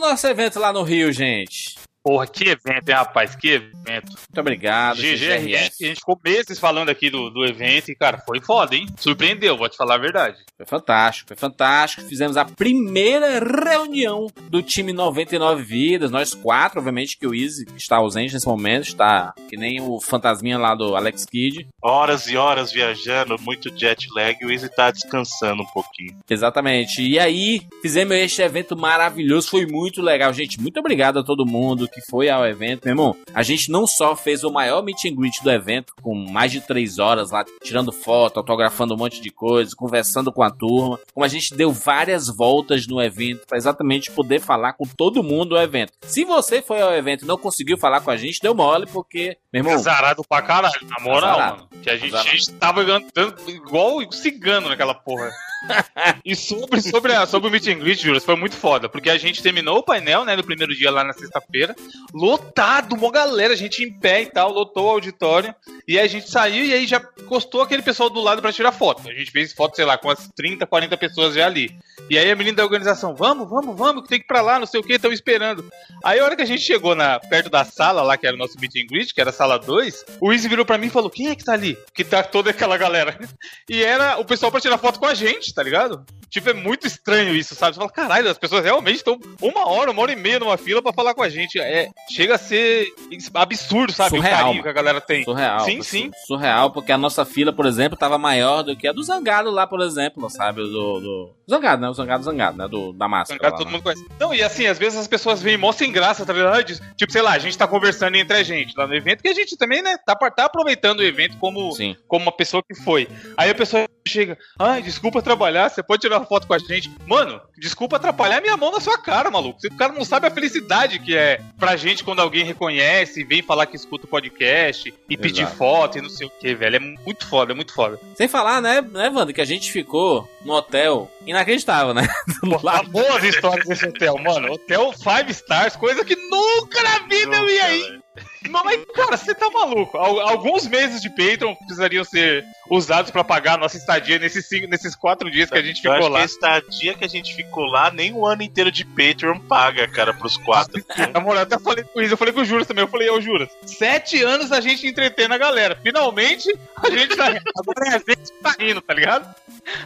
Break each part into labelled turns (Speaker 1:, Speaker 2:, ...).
Speaker 1: nosso evento lá no Rio, gente.
Speaker 2: Porra, que evento, hein, rapaz? Que evento.
Speaker 1: Muito obrigado,
Speaker 2: GGRS. A gente ficou meses falando aqui do, do evento e, cara, foi foda, hein? Surpreendeu, vou te falar a verdade.
Speaker 1: Foi fantástico, foi fantástico. Fizemos a primeira reunião do time 99 Vidas. Nós quatro, obviamente, que o Easy está ausente nesse momento, está que nem o fantasminha lá do Alex Kidd.
Speaker 3: Horas e horas viajando, muito jet lag, o Easy tá descansando um pouquinho.
Speaker 1: Exatamente. E aí, fizemos este evento maravilhoso, foi muito legal. Gente, muito obrigado a todo mundo que foi ao evento. Meu irmão, a gente não só fez o maior meet and greet do evento, com mais de três horas lá, tirando foto, autografando um monte de coisa, conversando com a turma, como a gente deu várias voltas no evento para exatamente poder falar com todo mundo do evento. Se você foi ao evento e não conseguiu falar com a gente, deu mole, porque, meu irmão.
Speaker 2: Azarado pra caralho, na moral, Azarado. mano. Que a gente, a gente tava andando igual cigano naquela porra. e sobre, sobre, a, sobre o meet and greet, Juras, foi muito foda, porque a gente terminou o painel, né, no primeiro dia lá na sexta-feira, lotado, uma galera, gente em pé e tal, lotou o auditório, e aí a gente saiu e aí já encostou aquele pessoal do lado para tirar foto. A gente fez foto, sei lá, com umas 30, 40 pessoas já ali. E aí a menina da organização, vamos, vamos, vamos, que tem que ir pra lá, não sei o que, estão esperando. Aí a hora que a gente chegou na, perto da sala lá, que era o nosso meet and greet, que era a sala 2, o Izzy virou pra mim e falou, quem é que tá ali? Que tá toda aquela galera. E era o pessoal pra tirar foto com a gente, tá ligado? Tipo, é muito estranho isso, sabe? Você fala, caralho, as pessoas realmente estão uma hora, uma hora e meia numa fila para falar com a gente. É, chega a ser absurdo, sabe?
Speaker 1: Surreal,
Speaker 2: o carinho que a galera tem.
Speaker 1: Surreal.
Speaker 2: Sim, sim.
Speaker 1: Surreal, porque a nossa fila, por exemplo, tava maior do que a do Zangado lá, por exemplo, sabe? Do, do... Zangado, né? O Zangado, Zangado, né? Do, da máscara. Zangado
Speaker 2: lá, todo né? mundo conhece. Não, e assim, às vezes as pessoas vêm mó sem graça, tá ligado? Tipo, sei lá, a gente tá conversando entre a gente lá no evento, que a gente também, né, tá, tá aproveitando o evento como, como uma pessoa que foi. Aí a pessoa chega, ai, desculpa trabalhar, você pode tirar uma foto com a gente. Mano, desculpa atrapalhar minha mão na sua cara, maluco. O cara não sabe a felicidade que é pra gente quando alguém reconhece e vem falar que escuta o podcast e Exato. pedir foto e não sei o que, velho. É muito foda, é muito foda.
Speaker 1: Sem falar, né, né, Wanda, que a gente ficou no hotel inacreditável, né?
Speaker 2: Pô, boas histórias desse hotel, mano. Hotel five stars, coisa que nunca na vida eu ia ir. Mas, cara, você tá maluco. Alguns meses de Patreon precisariam ser usados para pagar a nossa estadia nesses, cinco, nesses quatro dias que a gente ficou lá.
Speaker 3: a estadia que a gente ficou lá, nem o ano inteiro de Patreon paga, cara, pros quatro.
Speaker 2: Na moral, eu até falei com isso, eu falei com o Juras também. Eu falei, ô Juras, sete anos a gente entretendo a galera. Finalmente, a gente tá. Agora é a gente que tá rindo, tá ligado?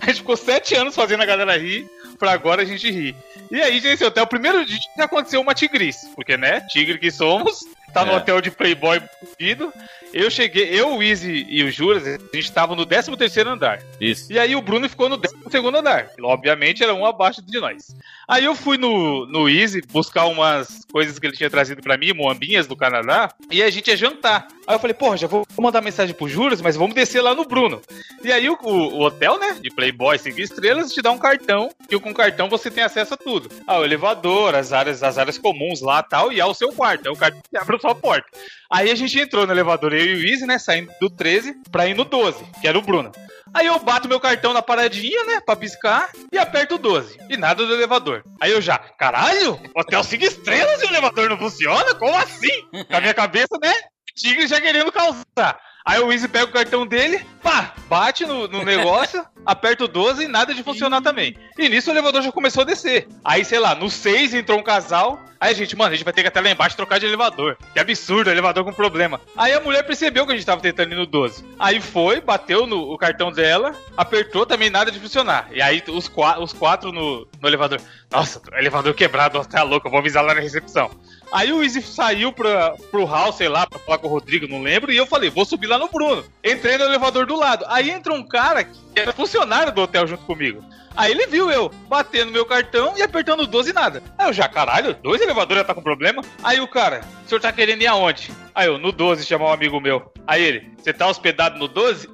Speaker 2: A gente ficou sete anos fazendo a galera rir, pra agora a gente rir. E aí, gente, até o primeiro dia que aconteceu uma tigrice. Porque, né, tigre que somos, tá no é. hotel de Playboy fudido. Eu cheguei, eu, o Easy e o Juras, a gente tava no 13 terceiro andar.
Speaker 1: Isso.
Speaker 2: E aí o Bruno ficou no 12 segundo andar. Obviamente era um abaixo de nós. Aí eu fui no, no Easy buscar umas coisas que ele tinha trazido para mim, moambinhas do Canadá, e a gente ia jantar. Aí eu falei, porra, já vou mandar mensagem pro Juras, mas vamos descer lá no Bruno. E aí o, o, hotel, né, de Playboy 5 estrelas, te dá um cartão, que com o cartão você tem acesso a tudo. Ah, o elevador, as áreas, as áreas comuns lá tal, e ao seu quarto. É o cartão que abre a sua porta. Aí a gente entrou no elevador, eu e o Easy, né, saindo do 13 pra ir no 12, que era o Bruno. Aí eu bato meu cartão na paradinha, né, pra piscar, e aperto o 12. E nada do elevador. Aí eu já, caralho, hotel 5 estrelas e o elevador não funciona? Como assim? Com a minha cabeça, né, tigre já querendo causar. Aí o Easy pega o cartão dele, pá, bate no, no negócio, aperta o 12 e nada de funcionar também. E nisso o elevador já começou a descer. Aí, sei lá, no 6 entrou um casal. Aí a gente, mano, a gente vai ter que até lá embaixo trocar de elevador. Que absurdo, elevador com problema. Aí a mulher percebeu que a gente tava tentando ir no 12. Aí foi, bateu no o cartão dela, apertou também nada de funcionar. E aí os, os quatro no, no elevador. Nossa, elevador quebrado, tá louco, eu vou avisar lá na recepção. Aí o Easy saiu pra, pro hall, sei lá, pra falar com o Rodrigo, não lembro, e eu falei, vou subir lá no Bruno. Entrei no elevador do lado. Aí entra um cara que era funcionário do hotel junto comigo. Aí ele viu eu batendo meu cartão e apertando 12 e nada. Aí eu já, caralho, dois elevadores já tá com problema. Aí o cara, o senhor tá querendo ir aonde? Aí eu, no 12, chamar um amigo meu. Aí ele, você tá hospedado no 12?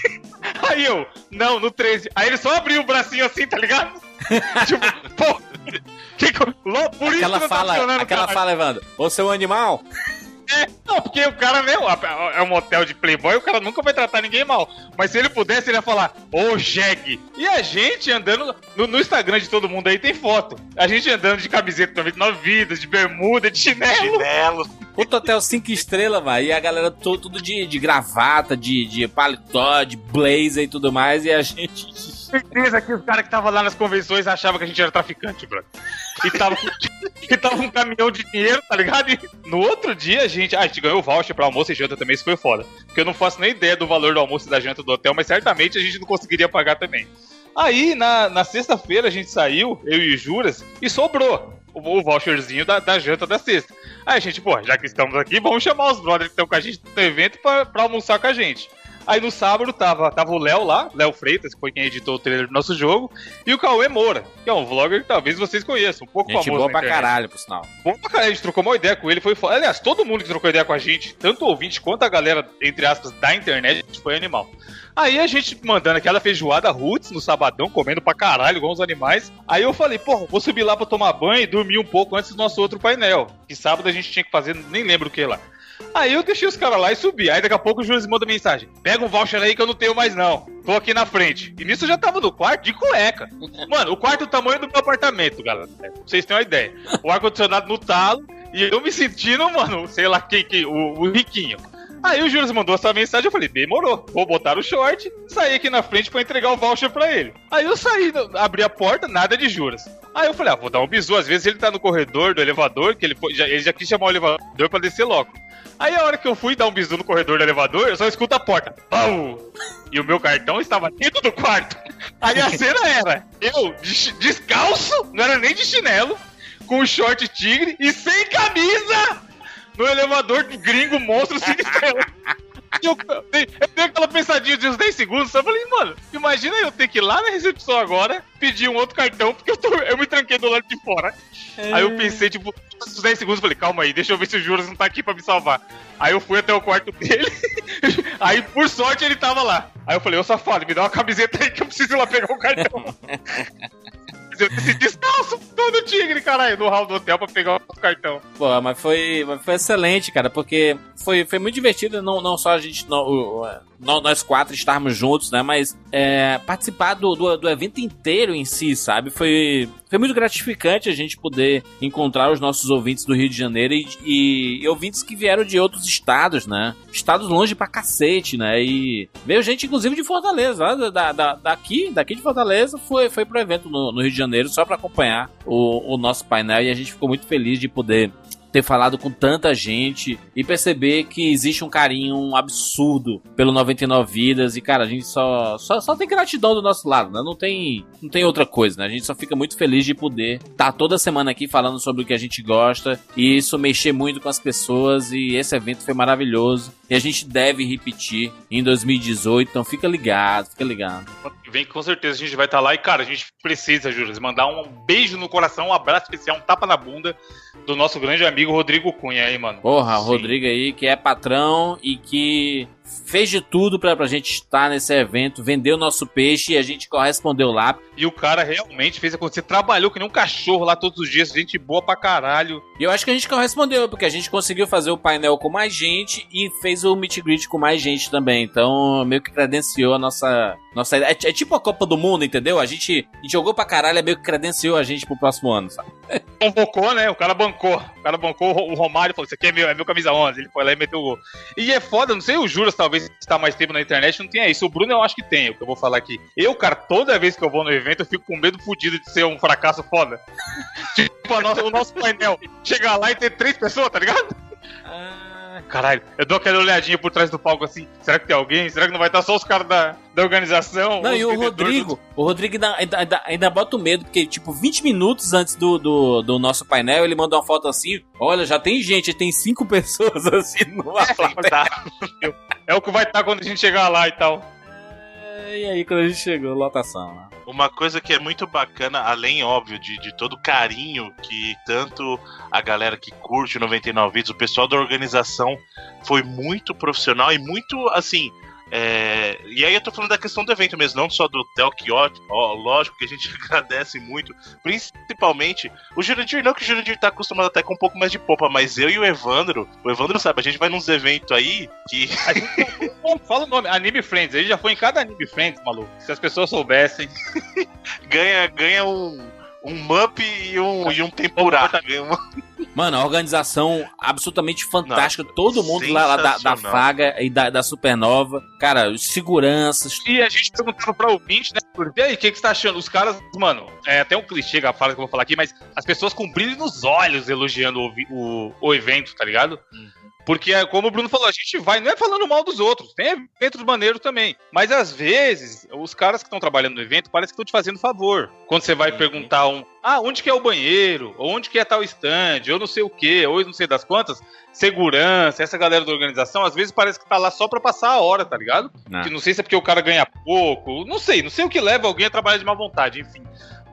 Speaker 2: Aí eu, não, no 13. Aí ele só abriu o bracinho assim, tá ligado? tipo, pô, que,
Speaker 1: por aquela isso fala, tá Aquela fala, Evandro, você é um animal?
Speaker 2: É, não, porque o cara, né, é um hotel de playboy, o cara nunca vai tratar ninguém mal. Mas se ele pudesse, ele ia falar, ô, jegue. E a gente andando, no, no, Instagram de todo mundo aí tem foto. A gente andando de camiseta 99 vidas, de bermuda, de chinelo. Chinelo.
Speaker 1: Puto hotel 5 estrelas, vai. E a galera tudo, tudo de, de gravata, de, de paletó, de blazer e tudo mais. E a gente
Speaker 2: certeza que os caras que estavam lá nas convenções achavam que a gente era traficante, brother. e tava, e tava um caminhão de dinheiro, tá ligado? E no outro dia, a gente. A gente ganhou voucher pra almoço e janta também, isso foi foda. Porque eu não faço nem ideia do valor do almoço e da janta do hotel, mas certamente a gente não conseguiria pagar também. Aí, na, na sexta-feira, a gente saiu, eu e o Juras, e sobrou o, o voucherzinho da, da janta da sexta. Aí a gente, pô, já que estamos aqui, vamos chamar os brothers que estão com a gente no evento pra, pra almoçar com a gente. Aí no sábado tava, tava o Léo lá, Léo Freitas, que foi quem editou o trailer do nosso jogo, e o Cauê Moura, que é um vlogger que talvez vocês conheçam, um pouco
Speaker 1: Gente
Speaker 2: famoso
Speaker 1: boa pra
Speaker 2: internet.
Speaker 1: caralho, por sinal.
Speaker 2: Bom pra caralho, a gente trocou uma ideia com ele, foi foda. Aliás, todo mundo que trocou ideia com a gente, tanto o ouvinte quanto a galera, entre aspas, da internet, foi animal. Aí a gente mandando aquela feijoada roots no sabadão, comendo pra caralho, igual uns animais. Aí eu falei, porra, vou subir lá pra tomar banho e dormir um pouco antes do nosso outro painel. Que sábado a gente tinha que fazer, nem lembro o que lá. Aí eu deixei os caras lá e subi. Aí daqui a pouco o Júlio manda mensagem: Pega um voucher aí que eu não tenho mais, não. Tô aqui na frente. E nisso eu já tava no quarto de cueca. Mano, o quarto é o tamanho do meu apartamento, galera. Pra vocês terem uma ideia. O ar-condicionado no talo. E eu me sentindo, mano, sei lá quem que. O, o riquinho. Aí o Júlio mandou essa mensagem, eu falei, demorou, vou botar o short, sair aqui na frente pra entregar o voucher pra ele. Aí eu saí, abri a porta, nada de juras. Aí eu falei, ah, vou dar um bisu, às vezes ele tá no corredor do elevador, que ele, já, ele já quis chamar o elevador pra descer logo. Aí a hora que eu fui dar um bisu no corredor do elevador, eu só escuto a porta. Pau! E o meu cartão estava dentro do quarto. Aí a cena era, eu descalço, não era nem de chinelo, com short tigre e sem camisa! no elevador do gringo monstro estrela. Eu, eu dei aquela pensadinha de uns 10 segundos, só falei, mano, imagina eu ter que ir lá na recepção agora, pedir um outro cartão, porque eu, tô, eu me tranquei do lado de fora. Aí eu pensei, tipo, uns 10 segundos, falei, calma aí, deixa eu ver se o Juras não tá aqui pra me salvar. Aí eu fui até o quarto dele, aí por sorte ele tava lá. Aí eu falei, ô safado, me dá uma camiseta aí que eu preciso ir lá pegar o cartão. Mas eu decidi descalço, todo tigre, caralho, no hall do hotel pra pegar o cartão.
Speaker 1: Pô, mas foi, mas foi excelente, cara, porque foi, foi muito divertido, não, não só a gente, não, não- nós quatro estarmos juntos, né, mas é, participar do, do, do evento inteiro em si, sabe? Foi, foi muito gratificante a gente poder encontrar os nossos ouvintes do Rio de Janeiro e, e- e ouvintes que vieram de outros estados, né? Estados longe pra cacete, né? E veio gente, inclusive, de Fortaleza, lá da, da- da- daqui, daqui de Fortaleza, foi, foi pro evento no, no Rio de Janeiro só pra acompanhar o, o nosso painel e a gente ficou muito feliz de poder ter falado com tanta gente e perceber que existe um carinho absurdo pelo 99 Vidas e, cara, a gente só, só, só tem gratidão do nosso lado, né? Não tem, não tem outra coisa, né? A gente só fica muito feliz de poder estar toda semana aqui falando sobre o que a gente gosta e isso mexer muito com as pessoas e esse evento foi maravilhoso e a gente deve repetir em 2018, então fica ligado, fica ligado.
Speaker 2: Vem que com certeza a gente vai estar lá e, cara, a gente precisa, Júlio, mandar um beijo no coração, um abraço especial, um tapa na bunda do nosso grande amigo Rodrigo Cunha aí, mano.
Speaker 1: Porra, o
Speaker 2: Sim.
Speaker 1: Rodrigo aí, que é patrão e que fez de tudo pra, pra gente estar nesse evento, vendeu nosso peixe e a gente correspondeu lá.
Speaker 2: E o cara realmente fez acontecer, trabalhou que nem um cachorro lá todos os dias, gente boa pra caralho.
Speaker 1: E eu acho que a gente correspondeu, porque a gente conseguiu fazer o painel com mais gente e fez o meet and greet com mais gente também. Então, meio que credenciou a nossa. nossa é, é tipo a Copa do Mundo, entendeu? A gente, a gente jogou pra caralho, é meio que credenciou a gente pro próximo ano, sabe?
Speaker 2: Convocou, né? O cara bancou. O cara bancou o Romário falou: Isso aqui é meu, é meu camisa 11. Ele foi lá e meteu o gol. E é foda, não sei, o Juras talvez está mais tempo na internet, não tenha isso. O Bruno eu acho que tem, o que eu vou falar aqui. Eu, cara, toda vez que eu vou no evento, eu fico com medo fudido de ser um fracasso foda. tipo, nossa- o nosso painel chegar lá e ter três pessoas, tá ligado? Caralho, eu dou aquela olhadinha por trás do palco assim. Será que tem alguém? Será que não vai estar só os caras da, da organização?
Speaker 1: Não, e o? Rodrigo, o Rodrigo ainda, ainda, ainda, bota o medo, porque, tipo, 20 minutos antes do, do, do nosso painel, ele mandou uma foto assim: olha, já tem gente, tem cinco pessoas assim numa plateia.
Speaker 2: Tá. É o que vai estar quando a gente chegar lá e tal.
Speaker 1: E aí, quando a gente chegou, lotação. né?
Speaker 3: Uma coisa que é muito bacana, além, óbvio, de, de todo o carinho que tanto a galera que curte o 99 Vídeos, o pessoal da organização foi muito profissional e muito, assim. É, E aí eu tô falando da questão do evento mesmo, não só do hotel, que ó, lógico que a gente agradece muito. Principalmente o Jurandir, não que o Jurandir tá acostumado até com um pouco mais de popa, mas eu e o Evandro, o Evandro sabe, a gente vai nos eventos aí que
Speaker 2: A gente fala o nome, Anime Friends. Ele já foi em cada Anime Friends, maluco. Se as pessoas soubessem.
Speaker 3: ganha, ganha um, um mup e um, e um tempurá.
Speaker 1: Mano, a organização absolutamente fantástica. Não, Todo mundo lá, lá da, da Faga e da, da Supernova. Cara, os seguranças.
Speaker 2: E a gente perguntava pra ouvinte, né? E aí, o que, que você tá achando? Os caras, mano, é até um clichê a fala que eu vou falar aqui, mas as pessoas com brilho nos olhos elogiando o, o, o evento, tá ligado? Hum. Porque, é como o Bruno falou, a gente vai, não é falando mal dos outros, tem eventos maneiros também. Mas às vezes, os caras que estão trabalhando no evento parece que estão te fazendo favor. Quando você vai uhum. perguntar um, ah, onde que é o banheiro? Ou onde que é tal stand? Ou não sei o que, ou não sei das quantas. Segurança, essa galera da organização, às vezes parece que tá lá só pra passar a hora, tá ligado? Não. Que não sei se é porque o cara ganha pouco, não sei, não sei o que leva alguém a trabalhar de má vontade, enfim.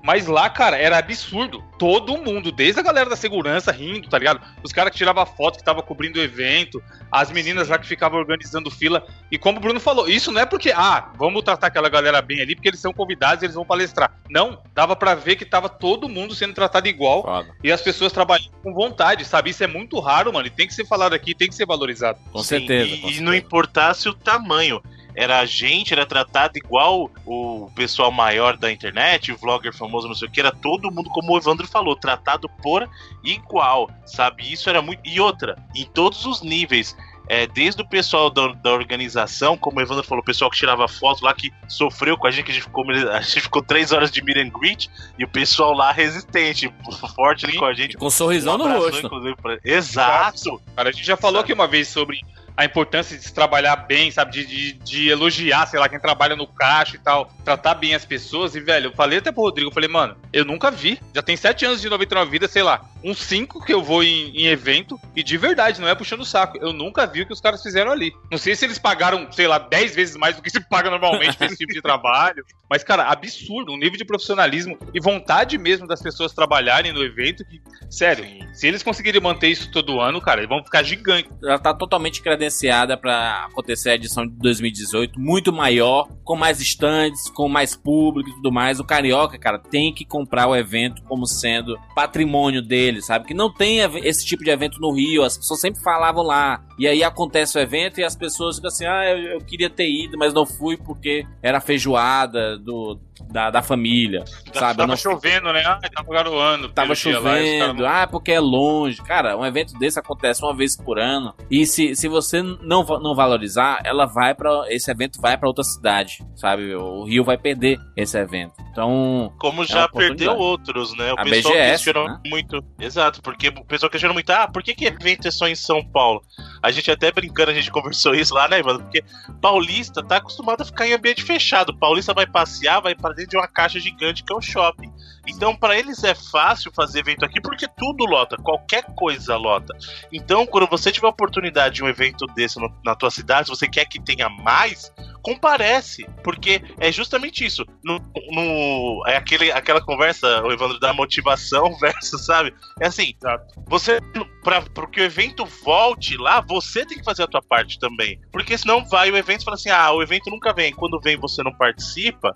Speaker 2: Mas lá, cara, era absurdo. Todo mundo, desde a galera da segurança rindo, tá ligado? Os caras que tiravam foto que tava cobrindo o evento, as meninas lá que ficavam organizando fila. E como o Bruno falou, isso não é porque, ah, vamos tratar aquela galera bem ali, porque eles são convidados e eles vão palestrar. Não, dava para ver que tava todo mundo sendo tratado igual Foda. e as pessoas trabalhando com vontade, sabe? Isso é muito raro, mano. E tem que ser falado aqui, tem que ser valorizado.
Speaker 3: Com Sim, certeza. E, com certeza. e não importasse o tamanho era a gente, era tratado igual o pessoal maior da internet, o vlogger famoso, não sei o que, era todo mundo, como o Evandro falou, tratado por igual, sabe? Isso era muito. E outra, em todos os níveis. É, desde o pessoal da, da, organização, como o Evandro falou, o pessoal que tirava foto lá, que sofreu com a gente, que a gente ficou, a gente ficou três horas de meet and greet, e o pessoal lá resistente, forte ali com a gente.
Speaker 1: Com um sorrisão um no rosto.
Speaker 3: Pra... Exato!
Speaker 2: Cara, a gente já falou aqui uma vez sobre a importância de se trabalhar bem, sabe? De, de, de, elogiar, sei lá, quem trabalha no caixa e tal, tratar bem as pessoas. E, velho, eu falei até pro Rodrigo, eu falei, mano, eu nunca vi. Já tem sete anos de 99 vidas, sei lá, uns cinco que eu vou em, em, evento. E de verdade, não é puxando o saco. Eu nunca vi o que os caras fizeram ali. Não sei se eles pagaram, sei lá, dez vezes mais do que se paga normalmente pra esse tipo de trabalho. Mas, cara, absurdo. Um nível de profissionalismo e vontade mesmo das pessoas trabalharem no evento. Que, sério, Sim. se eles conseguirem manter isso todo ano, cara, eles vão ficar gigantes.
Speaker 1: Já tá totalmente credenciada para acontecer a edição de 2018, muito maior, com mais stands, com mais público e tudo mais. O Carioca, cara, tem que comprar o evento como sendo patrimônio dele, sabe? Que não tem esse tipo de evento no Rio, as pessoas sempre falavam lá. E aí acontece o evento e as pessoas ficam assim: ah, eu, eu queria ter ido, mas não fui porque era feijoada do, da, da família, sabe?
Speaker 2: Tava
Speaker 1: não...
Speaker 2: chovendo, né? Ah, tava garoando.
Speaker 1: Tava chovendo, lá, ah, porque é longe. Cara, um evento desse acontece uma vez por ano. E se, se você não, não valorizar, ela vai para esse evento vai para outra cidade, sabe? O Rio vai perder esse evento. Então,
Speaker 3: como é já perdeu outros, né? O a pessoal BGS, questionou né? muito. Exato, porque o pessoal questionou muito, ah, por que que evento é só em São Paulo? A gente até brincando, a gente conversou isso lá, né, Ivan? Porque paulista tá acostumado a ficar em ambiente fechado. Paulista vai passear, vai para dentro de uma caixa gigante que é o shopping. Então, para eles é fácil fazer evento aqui porque tudo lota, qualquer coisa lota. Então, quando você tiver a oportunidade de um evento desse no, na tua cidade, se você quer que tenha mais, comparece, porque é justamente isso. No, no, é aquele, aquela conversa, o Evandro, da motivação versus, sabe? É assim, você, para que o evento volte lá, você tem que fazer a tua parte também. Porque senão vai o evento e fala assim: ah, o evento nunca vem. Quando vem você não participa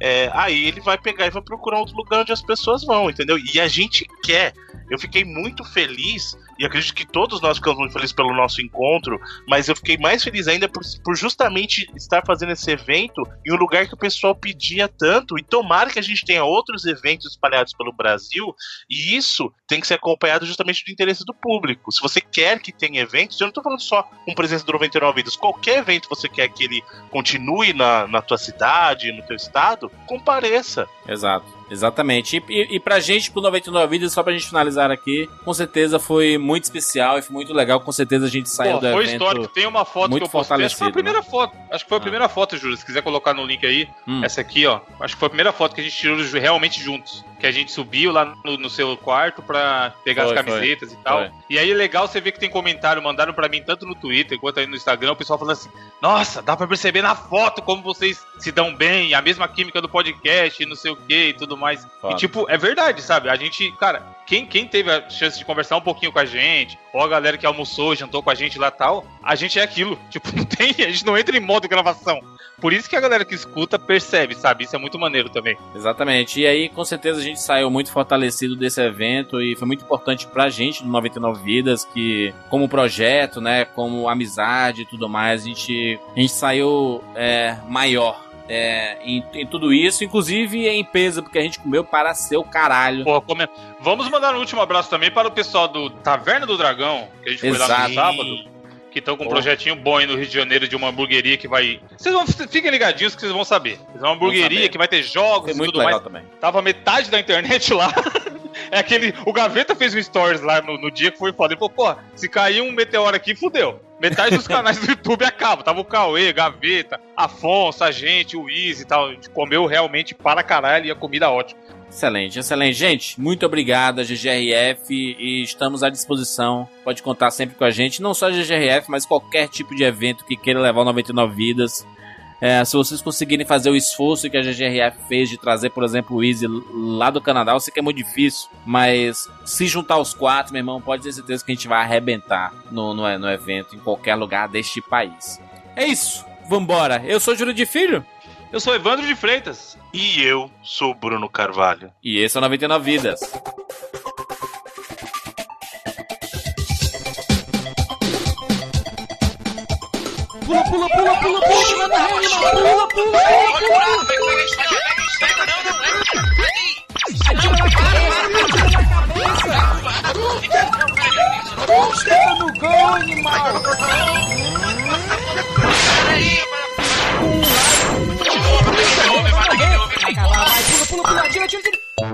Speaker 3: é, aí ele vai pegar e vai procurar outro lugar onde as pessoas vão, entendeu? E a gente quer. Eu fiquei muito feliz, e acredito que todos nós ficamos muito felizes pelo nosso encontro, mas eu fiquei mais feliz ainda por, por justamente estar fazendo esse evento em um lugar que o pessoal pedia tanto, e tomara que a gente tenha outros eventos espalhados pelo Brasil, e isso tem que ser acompanhado justamente do interesse do público. Se você quer que tenha eventos, eu não estou falando só com presença do 99 Vidas, qualquer evento você quer que ele continue na, na tua cidade, no teu estado, compareça.
Speaker 1: Exato. Exatamente. E, e, e pra gente, pro 99 Vidas, só pra gente finalizar aqui, com certeza foi muito especial e foi muito legal. Com certeza a gente saiu Pô, do
Speaker 2: foi
Speaker 1: evento.
Speaker 2: histórico. Tem uma foto muito que eu postei. Acho que foi a primeira né? foto. Acho que foi a ah. primeira foto, Júlio. Se quiser colocar no link aí. Hum. Essa aqui, ó. Acho que foi a primeira foto que a gente tirou realmente juntos. Que a gente subiu lá no, no seu quarto pra pegar foi, as camisetas foi. e tal. Foi. E aí é legal você ver que tem comentário, mandaram pra mim tanto no Twitter quanto aí no Instagram, o pessoal falando assim: Nossa, dá pra perceber na foto como vocês se dão bem, a mesma química do podcast, não sei o que e tudo mais. Foda. E tipo, tipo, é verdade, sabe? A gente, cara, quem, quem teve a chance de conversar um pouquinho com a gente, ou a galera que almoçou, jantou com a gente lá tal, a gente é aquilo. Tipo, não tem, a gente não entra em modo gravação. Por isso que a galera que escuta percebe, sabe? Isso é muito maneiro também.
Speaker 1: Exatamente. E aí, com certeza, a gente saiu muito fortalecido desse evento e foi muito importante pra gente do 99 Vidas, que, como projeto, né, como amizade e tudo mais, a gente, a gente saiu é, maior é, em, em, tudo isso, inclusive em peso, porque a gente comeu para seu caralho.
Speaker 2: Porra, come... Vamos mandar um último abraço também para o pessoal do Taverna do Dragão, que a gente Exato. foi lá no sábado. Que estão com um projetinho bom aí no Rio de Janeiro de uma hamburgueria que vai. Vocês vão fiquem ligadinhos que vocês vão saber. É uma hamburgueria que vai ter jogos
Speaker 1: é muito tudo legal mais. também.
Speaker 2: Tava metade da internet lá. É aquele. O Gaveta fez um stories lá no, no dia que foi foda. Ele falou, pô, se cair um meteoro aqui, fudeu. Metade dos canais do YouTube acaba. Tava o Cauê, Gaveta, Afonso, a gente, o Easy e tal. A gente comeu realmente para caralho e a comida ótima.
Speaker 1: Excelente, excelente. Gente, muito obrigado, GGRF, e estamos à disposição. Pode contar sempre com a gente, não só a GGRF, mas qualquer tipo de evento que queira levar 99 vidas. É, se vocês conseguirem fazer o esforço que a GGRF fez de trazer, por exemplo, o Easy lá do Canadá, eu sei que é muito difícil, mas se juntar os quatro, meu irmão, pode ter certeza que a gente vai arrebentar no, no, no evento, em qualquer lugar deste país. É isso, vambora. Eu sou Júlio de Filho.
Speaker 2: Eu sou Evandro de Freitas.
Speaker 3: E eu sou Bruno Carvalho.
Speaker 1: E esse é o 99 Vidas. Pula, pula, pula, pula, pula, pula na rede, pula, pula, pula, pula. Estava no gol, animal! Peraí, Vai, pula, pula, pula, tira, tira,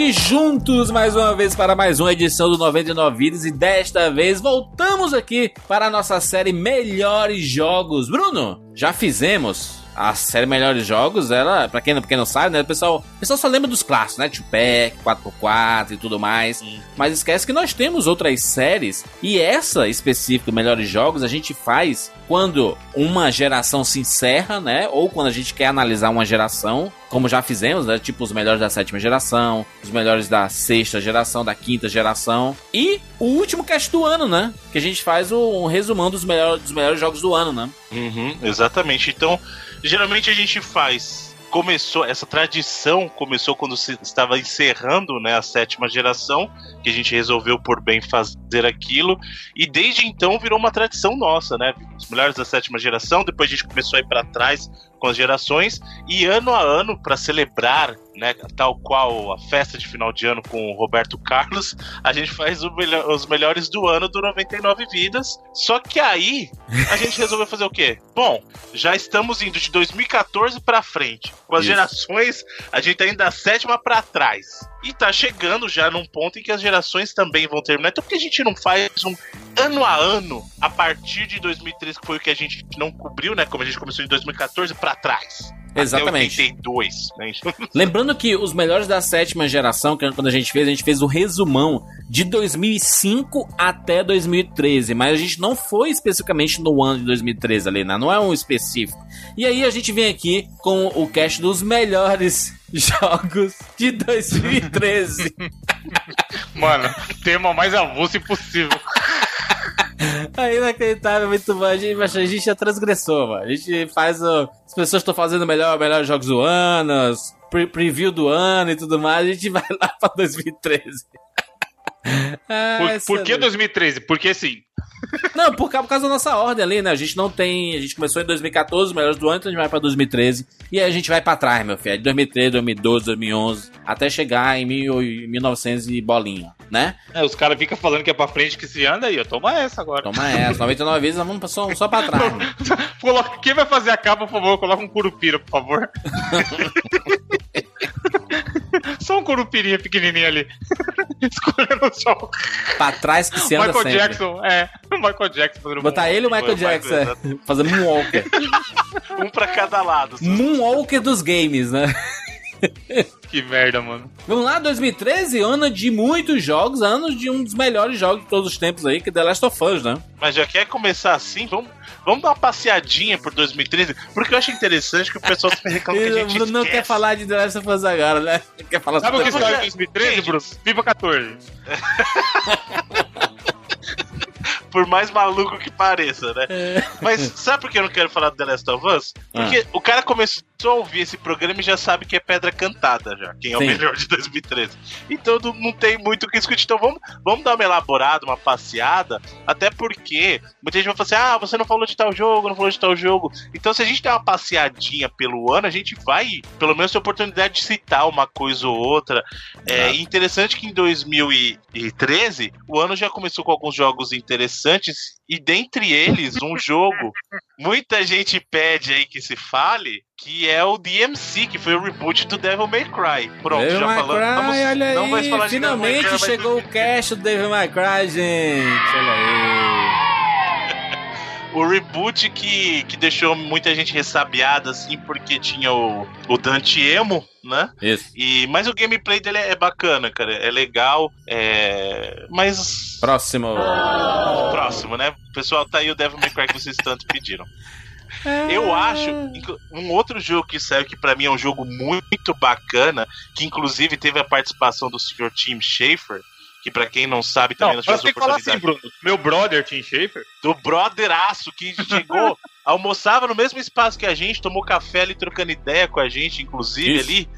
Speaker 1: Aqui juntos mais uma vez para mais uma edição do 99 Vidas e desta vez voltamos aqui para a nossa série Melhores Jogos. Bruno, já fizemos a série Melhores Jogos, ela, pra quem, pra quem não sabe, né, o pessoal, o pessoal só lembra dos clássicos, né, Tupac, 4x4 e tudo mais, Sim. mas esquece que nós temos outras séries, e essa específica, Melhores Jogos, a gente faz quando uma geração se encerra, né, ou quando a gente quer analisar uma geração, como já fizemos, né, tipo os melhores da sétima geração, os melhores da sexta geração, da quinta geração, e o último cast do ano, né, que a gente faz um resumão dos, melhor, dos melhores jogos do ano, né.
Speaker 3: Uhum, exatamente, então geralmente a gente faz. Começou essa tradição começou quando se estava encerrando né, a sétima geração que a gente resolveu por bem fazer aquilo e desde então virou uma tradição nossa né? Os melhores da sétima geração depois a gente começou a ir para trás com as gerações e ano a ano para celebrar né, tal qual a festa de final de ano com o Roberto Carlos, a gente faz melhor, os melhores do ano do 99 Vidas. Só que aí a gente resolveu fazer o quê? Bom, já estamos indo de 2014 para frente. Com as Isso. gerações, a gente tá indo da sétima para trás. E tá chegando já num ponto em que as gerações também vão terminar. Então por que a gente não faz um ano a ano a partir de 2013, que foi o que a gente não cobriu, né? Como a gente começou em 2014 para trás?
Speaker 1: Exatamente.
Speaker 3: 82, né?
Speaker 1: Lembrando que os melhores da sétima geração, que quando a gente fez, a gente fez o resumão de 2005 até 2013, mas a gente não foi especificamente no ano de 2013 ali, né? Não é um específico. E aí a gente vem aqui com o cast dos melhores jogos de 2013.
Speaker 2: Mano, tema mais avulso impossível.
Speaker 1: É inacreditável, muito bom. A gente, a gente já transgressou, mano. A gente faz o. As pessoas estão fazendo melhor, melhor jogos do ano, pre preview do ano e tudo mais. A gente vai lá pra 2013.
Speaker 2: ah, por, por que 2013? Porque assim,
Speaker 1: não, por, por causa da nossa ordem ali, né? A gente não tem. A gente começou em 2014, os melhores do ano, então a gente vai pra 2013. E aí a gente vai pra trás, meu filho. De 2013, 2012, 2011, até chegar em 1900 e bolinha, né?
Speaker 2: É, os caras ficam falando que é pra frente que se anda aí, ó. Toma essa agora.
Speaker 1: Toma essa. 99 vezes vamos só, só pra trás.
Speaker 2: Quem vai fazer a capa, por favor? Coloca um curupira, por favor. Só um curupirinha pequenininho ali. Escolhendo o sol.
Speaker 1: Pra trás que se anda
Speaker 2: Michael
Speaker 1: sempre.
Speaker 2: Jackson, é. Michael Jackson fazendo
Speaker 1: Botar ele e o Michael Jackson, é, fazendo Moonwalker.
Speaker 3: um pra cada lado.
Speaker 1: Moonwalker dos games, né?
Speaker 2: que merda, mano.
Speaker 1: Vamos lá, 2013, ano de muitos jogos, ano de um dos melhores jogos de todos os tempos aí, que é The Last of Us, né?
Speaker 3: Mas já quer começar assim? Vamos, vamos dar uma passeadinha por 2013? Porque eu acho interessante que o pessoal se reclama que a gente
Speaker 1: não
Speaker 3: esquece.
Speaker 1: quer falar de The Last of Us agora, né? Quer falar
Speaker 2: Sabe o que saiu em 2013, Bruno? FIFA 14.
Speaker 3: Por mais maluco que pareça, né?
Speaker 1: É.
Speaker 3: Mas sabe por que eu não quero falar do The Last of Us? Porque o cara começou a ouvir esse programa e já sabe que é pedra cantada já, quem é o
Speaker 1: Sim.
Speaker 3: melhor de 2013. Então não- tem muito o que discutir. Então vamos, vamos dar uma elaborada, uma passeada, até porque muita gente vai falar assim: ah, você não falou de tal jogo, não falou de tal jogo. Então se a gente der uma passeadinha pelo ano, a gente vai, pelo menos, ter a oportunidade de citar uma coisa ou outra. É
Speaker 1: Exato.
Speaker 3: interessante que em 2013 o ano já começou com alguns jogos interessantes e dentre eles um jogo muita gente pede aí que se fale que é o DMC que foi o reboot do Devil May Cry. Pronto,
Speaker 1: Devil
Speaker 3: já
Speaker 1: May
Speaker 3: falamos.
Speaker 1: Cry,
Speaker 3: Vamos-
Speaker 1: olha
Speaker 3: não
Speaker 1: aí,
Speaker 3: falar de Devil May
Speaker 1: finalmente
Speaker 3: Cry, mas
Speaker 1: chegou o cast do Devil May Cry, gente. Olha aí.
Speaker 3: O reboot que, que deixou muita gente ressabiada assim porque tinha o, o Dante Emo, né?
Speaker 1: Isso.
Speaker 3: E, mas o gameplay dele é bacana, cara. É legal. É... Mas
Speaker 1: Próximo.
Speaker 3: próximo, né? Pessoal, tá aí o Devil May Cry que vocês tanto pediram. Eu acho um outro jogo que saiu que pra mim é um jogo muito bacana, que inclusive teve a participação do Sr. Tim Schafer, que pra quem não sabe também
Speaker 2: Não,
Speaker 3: nós tivemos
Speaker 2: que falar assim,
Speaker 3: oportunidade
Speaker 2: Bruno. Meu brother, Tim Schafer.
Speaker 3: do brotheraço que chegou, almoçava no mesmo espaço que a gente, tomou café ali trocando ideia com a gente, inclusive
Speaker 1: Isso.
Speaker 3: ali.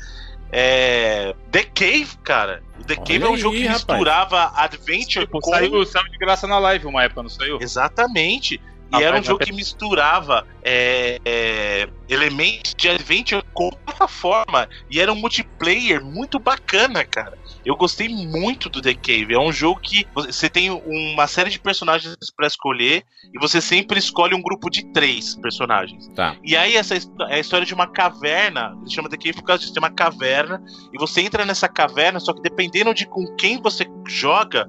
Speaker 3: É, The Cave, cara. O The
Speaker 1: Olha
Speaker 3: Cave é um
Speaker 1: aí,
Speaker 3: jogo que
Speaker 1: rapaz.
Speaker 3: misturava adventure
Speaker 2: Tipo,
Speaker 3: com
Speaker 2: saiu, saiu de graça na live uma época, não saiu?
Speaker 3: Exatamente. E
Speaker 2: Rapaz,
Speaker 3: era um jogo que misturava é, é, elementos de adventure com plataforma. E era um multiplayer muito bacana, cara. Eu gostei muito do The Cave. É um jogo que você tem uma série de personagens pra escolher. E você sempre escolhe um grupo de três personagens.
Speaker 1: Tá.
Speaker 3: E aí essa é a história de uma caverna. Se chama The Cave por causa disso. Tem uma caverna. E você entra nessa caverna, só que dependendo de com quem você joga,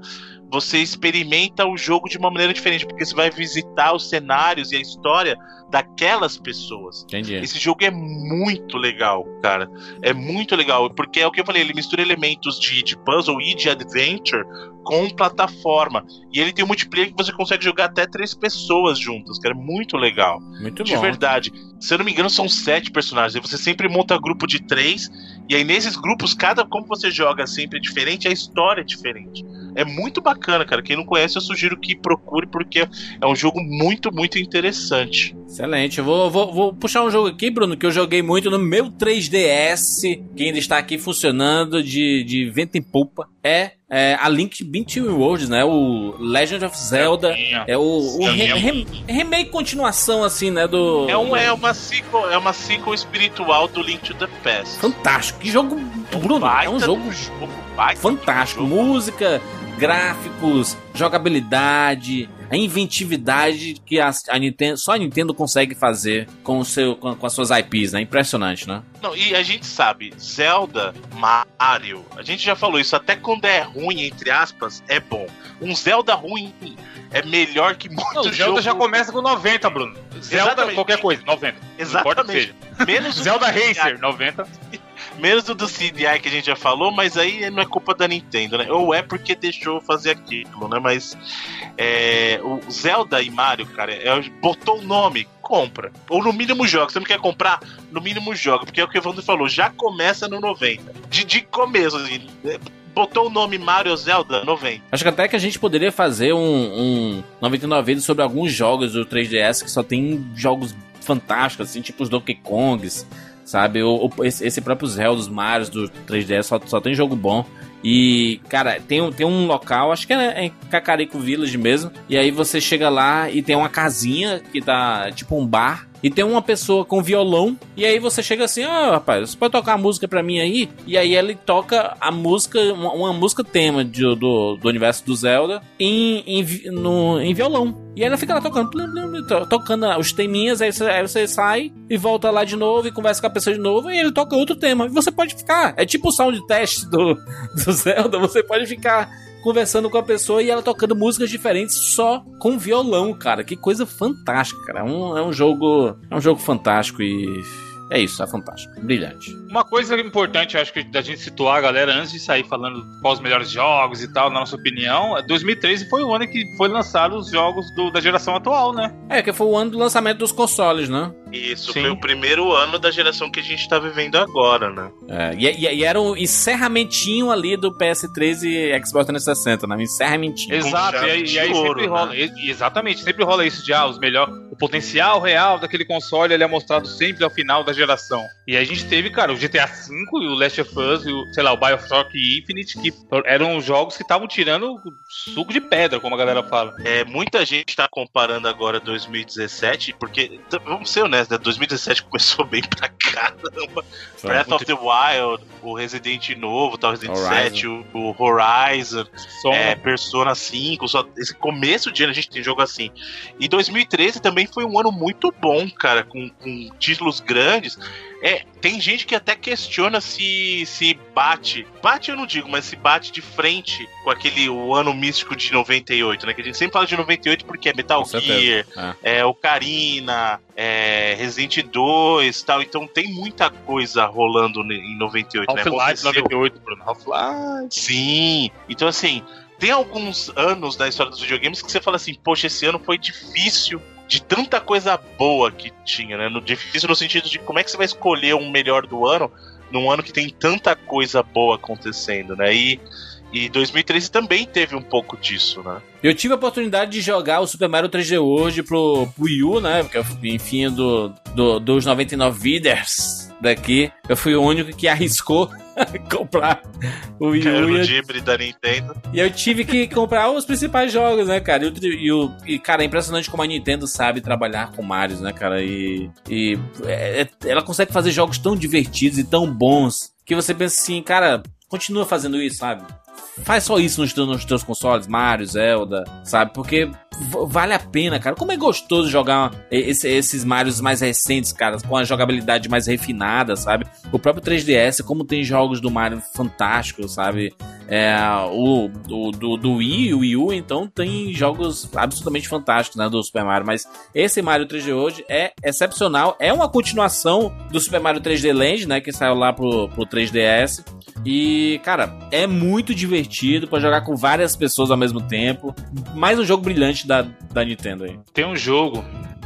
Speaker 3: você experimenta o jogo de uma maneira diferente, porque você vai visitar os cenários e a história daquelas pessoas.
Speaker 1: Entendi.
Speaker 3: Esse jogo é muito legal, cara. É muito legal, porque é o que eu falei, ele mistura elementos de, de puzzle e de adventure com plataforma. E ele tem um multiplayer que você consegue jogar até três pessoas juntas, cara. É muito legal.
Speaker 1: Muito
Speaker 3: De
Speaker 1: bom.
Speaker 3: verdade. Se eu não me engano, são sete personagens. Aí você sempre monta grupo de três. E aí nesses grupos, cada como você joga sempre é diferente, a história é diferente. É muito bacana, cara. Quem não conhece, eu sugiro que procure, porque é um jogo muito, muito interessante.
Speaker 1: Excelente. Eu vou, vou, vou puxar um jogo aqui, Bruno, que eu joguei muito no meu 3DS, que ainda está aqui funcionando de, de vento em polpa. É, é a Link Between Worlds, né? O Legend of Zelda. É o, o re- rem- remake continuação, assim, né? Do.
Speaker 3: É, um, é, uma sequel, é uma sequel espiritual do Link to the Past.
Speaker 1: Fantástico. Que jogo. Bruno, é um jogo
Speaker 3: jogo,
Speaker 1: fantástico.
Speaker 3: jogo.
Speaker 1: Música, gráficos, jogabilidade, a inventividade que a, a Nintendo, só a Nintendo consegue fazer com, o seu, com, com as suas IPs, né? Impressionante, né?
Speaker 3: Não, e a gente sabe, Zelda, Mario, a gente já falou isso, até quando é ruim, entre aspas, é bom. Um Zelda ruim é melhor que muito
Speaker 2: Não, o Zelda
Speaker 3: jogo.
Speaker 2: já começa com 90, Bruno. Zelda,
Speaker 3: Exatamente.
Speaker 2: qualquer coisa, 90. Não importa o que
Speaker 3: Exatamente. Menos o
Speaker 2: Zelda Racer, 90.
Speaker 3: Menos o do CDI que a gente já falou, mas aí não é culpa da Nintendo, né? Ou é porque deixou fazer aquilo, né? Mas é, o Zelda e Mario, cara, é, botou o nome, compra. Ou no mínimo joga. Você não quer comprar? No mínimo joga. Porque é o que o Evandro falou, já começa no 90. De, de começo, assim. é, Botou o nome Mario Zelda 90.
Speaker 1: Acho que até que a gente poderia fazer um, um 99 vídeos sobre alguns jogos do 3DS que só tem jogos fantásticos, assim, tipo os Donkey Kongs, sabe? O, o- esse, esse próprio Zelda, os Marios do 3DS só, só tem jogo bom. E, cara, tem, tem um local, acho que é em Cacarico Village mesmo. E aí você chega lá e tem uma casinha que tá tipo um bar. E tem uma pessoa com violão. E aí você chega assim: Ó, rapaz, você pode tocar a música pra mim aí? E aí ele toca a música, uma, uma música tema de- do, do universo do Zelda em, em, no, em violão. E aí ela fica lá tocando, tocando os teminhas. Aí você, aí você sai e volta lá de novo e conversa com a pessoa de novo. E ele toca outro tema. E você pode ficar. É tipo o sound test do, do Zelda. Você pode ficar conversando com a pessoa e ela tocando músicas diferentes só com violão, cara. Que coisa fantástica, cara. É um, é um jogo, é um jogo fantástico e É isso, é fantástico. Brilhante.
Speaker 2: Uma coisa importante, acho que da gente situar a galera antes de sair falando quais os melhores jogos e tal, na nossa opinião, 2013 foi o ano que foi lançado os jogos do, da geração atual, né?
Speaker 1: É, que foi o ano do lançamento dos consoles, né?
Speaker 3: Isso, Sim. foi o primeiro ano da geração que a gente tá vivendo agora, né?
Speaker 1: É, e, e, e, era o encerramentinho ali do PS3 e Xbox 360, né? Um encerramentinho.
Speaker 2: Exato, e, aí, e aí ouro, sempre rola. Né? Exatamente, sempre rola isso de ah, os melhores. O potencial real daquele console ele é mostrado sempre ao final da geração. E aí a gente teve, cara, o GTA V e o Last of Us e o, sei lá, o Bioshock Infinite, que eram jogos que estavam tirando suco de pedra, como a galera fala.
Speaker 3: É, muita gente tá comparando agora 2017, porque, vamos ser honestos, né? 2017 começou bem pra caramba. Foi Breath muito... of the Wild, o Resident novo, tal, Resident Horizon. 7, o, o Horizon, é, Persona 5, só esse começo de ano a gente tem jogo assim. E 2013 também foi um ano muito bom, cara, com, com títulos grandes. É, tem gente que até questiona se se bate. Bate eu não digo, mas se bate de frente com aquele o ano místico de 98, né? Que a gente sempre fala de 98 porque é Metal Gear, é. é Ocarina, é Resident 2 tal. Então tem muita coisa rolando em 98,
Speaker 2: Half-Life né? Half-Life 98, Bruno. Half-Life.
Speaker 3: Sim. Então assim, tem alguns anos da história dos videogames que você fala assim, poxa, esse ano foi difícil de tanta coisa boa que tinha, né? No, difícil no sentido de como é que você vai escolher um melhor do ano num ano que tem tanta coisa boa acontecendo, né? E, e 2013 também teve um pouco disso, né?
Speaker 1: Eu tive a oportunidade de jogar o Super Mario 3D World pro, pro Wii U, né? Porque, enfim, do, do, dos 99 viders daqui, eu fui o único que arriscou comprar o Wii U.
Speaker 3: E, da Nintendo.
Speaker 1: e eu tive que comprar os principais jogos, né, cara? E, o, e, cara, é impressionante como a Nintendo sabe trabalhar com Marios, né, cara? E, e é, é, ela consegue fazer jogos tão divertidos e tão bons que você pensa assim, cara, continua fazendo isso, sabe? Faz só isso nos, nos teus consoles, Mario, Zelda, sabe? Porque vale a pena, cara. Como é gostoso jogar esse, esses Marios mais recentes, cara, com a jogabilidade mais refinada, sabe? O próprio 3DS, como tem jogos do Mario fantásticos, sabe? É, o, o do, do Wii, o Wii U, então tem jogos absolutamente fantásticos, né, do Super Mario. Mas esse Mario 3D hoje é excepcional. É uma continuação do Super Mario 3D Land, né, que saiu lá pro, pro 3DS. E, cara, é muito divertido para jogar com várias pessoas ao mesmo tempo. Mais um jogo brilhante da, da Nintendo aí.
Speaker 2: Tem um jogo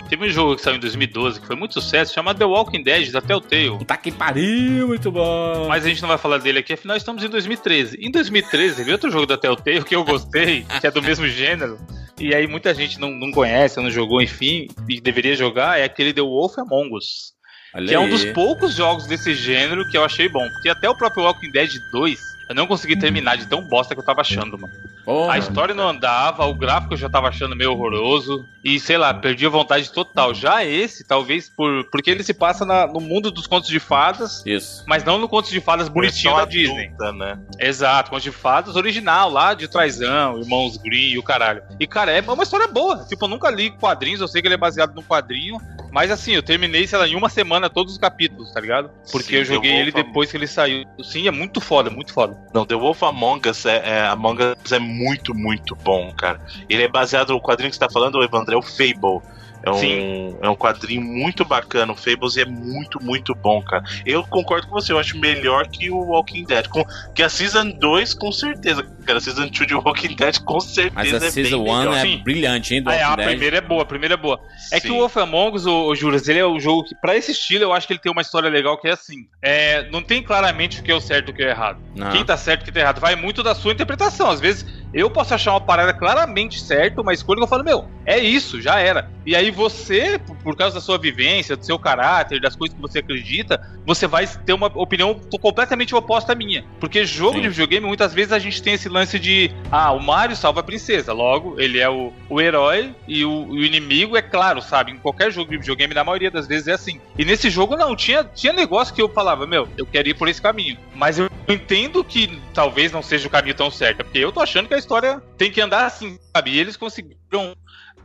Speaker 2: Teve um jogo que saiu em 2012 que foi muito sucesso, chamado The Walking Dead, da Telltale.
Speaker 1: Tá que pariu, muito bom.
Speaker 2: Mas a gente não vai falar dele aqui, afinal estamos em 2013. Em 2013, teve outro jogo da Telltale que eu gostei, que é do mesmo gênero. E aí muita gente não, não conhece, não jogou, enfim, e deveria jogar, é aquele The Wolf Among Us. Olha que aí. é um dos poucos jogos desse gênero que eu achei bom. Porque até o próprio Walking Dead 2 eu não consegui terminar de tão bosta que eu tava achando, mano. Porra. A história não andava, o gráfico eu já tava achando meio horroroso. E sei lá, perdi a vontade total. Já esse, talvez, por porque ele se passa na, no mundo dos contos de fadas.
Speaker 1: Isso.
Speaker 2: Mas não no contos de fadas bonitinho da Disney. Adulta, né? Exato, contos de fadas original, lá de Traizão, Irmãos Green e o caralho. E, cara, é uma história boa. Tipo, eu nunca li quadrinhos, eu sei que ele é baseado num quadrinho. Mas assim, eu terminei, sei lá, em uma semana todos os capítulos, tá ligado? Porque Sim, eu joguei ele depois que ele saiu. Sim, é muito foda, muito foda.
Speaker 3: Não, The Wolf Among Us é, é, Among Us é muito, muito bom, cara. Ele é baseado no quadrinho que você tá falando, Evandro, é o Fable. É um, é um quadrinho muito bacana. O Fables é muito, muito bom, cara. Eu concordo com você, eu acho melhor que o Walking Dead. Com, que a Season 2, com certeza. Cara, Season 2 de Walking Dead, com certeza. Mas
Speaker 1: a
Speaker 3: é
Speaker 1: Season 1 é Sim. brilhante, hein?
Speaker 2: Do ah, é, a Dead. primeira é boa, a primeira é boa. Sim. É que o Wolf Among Us, o, o Juras, ele é um jogo que, pra esse estilo, eu acho que ele tem uma história legal que é assim. É, não tem claramente o que é o certo e o que é o errado. Não. Quem tá certo e quem tá errado. Vai muito da sua interpretação. Às vezes eu posso achar uma parada claramente certa, uma escolha que eu falo, meu, é isso, já era. E aí você, por causa da sua vivência, do seu caráter, das coisas que você acredita, você vai ter uma opinião completamente oposta à minha. Porque jogo Sim. de videogame, muitas vezes a gente tem esse lance de, ah, o Mario salva a princesa, logo ele é o, o herói e o, o inimigo é claro, sabe? Em qualquer jogo de videogame, na maioria das vezes é assim. E nesse jogo não, tinha, tinha negócio que eu falava, meu, eu quero ir por esse caminho. Mas eu entendo que talvez não seja o caminho tão certo, porque eu tô achando que a história tem que andar assim, sabe? E eles conseguiram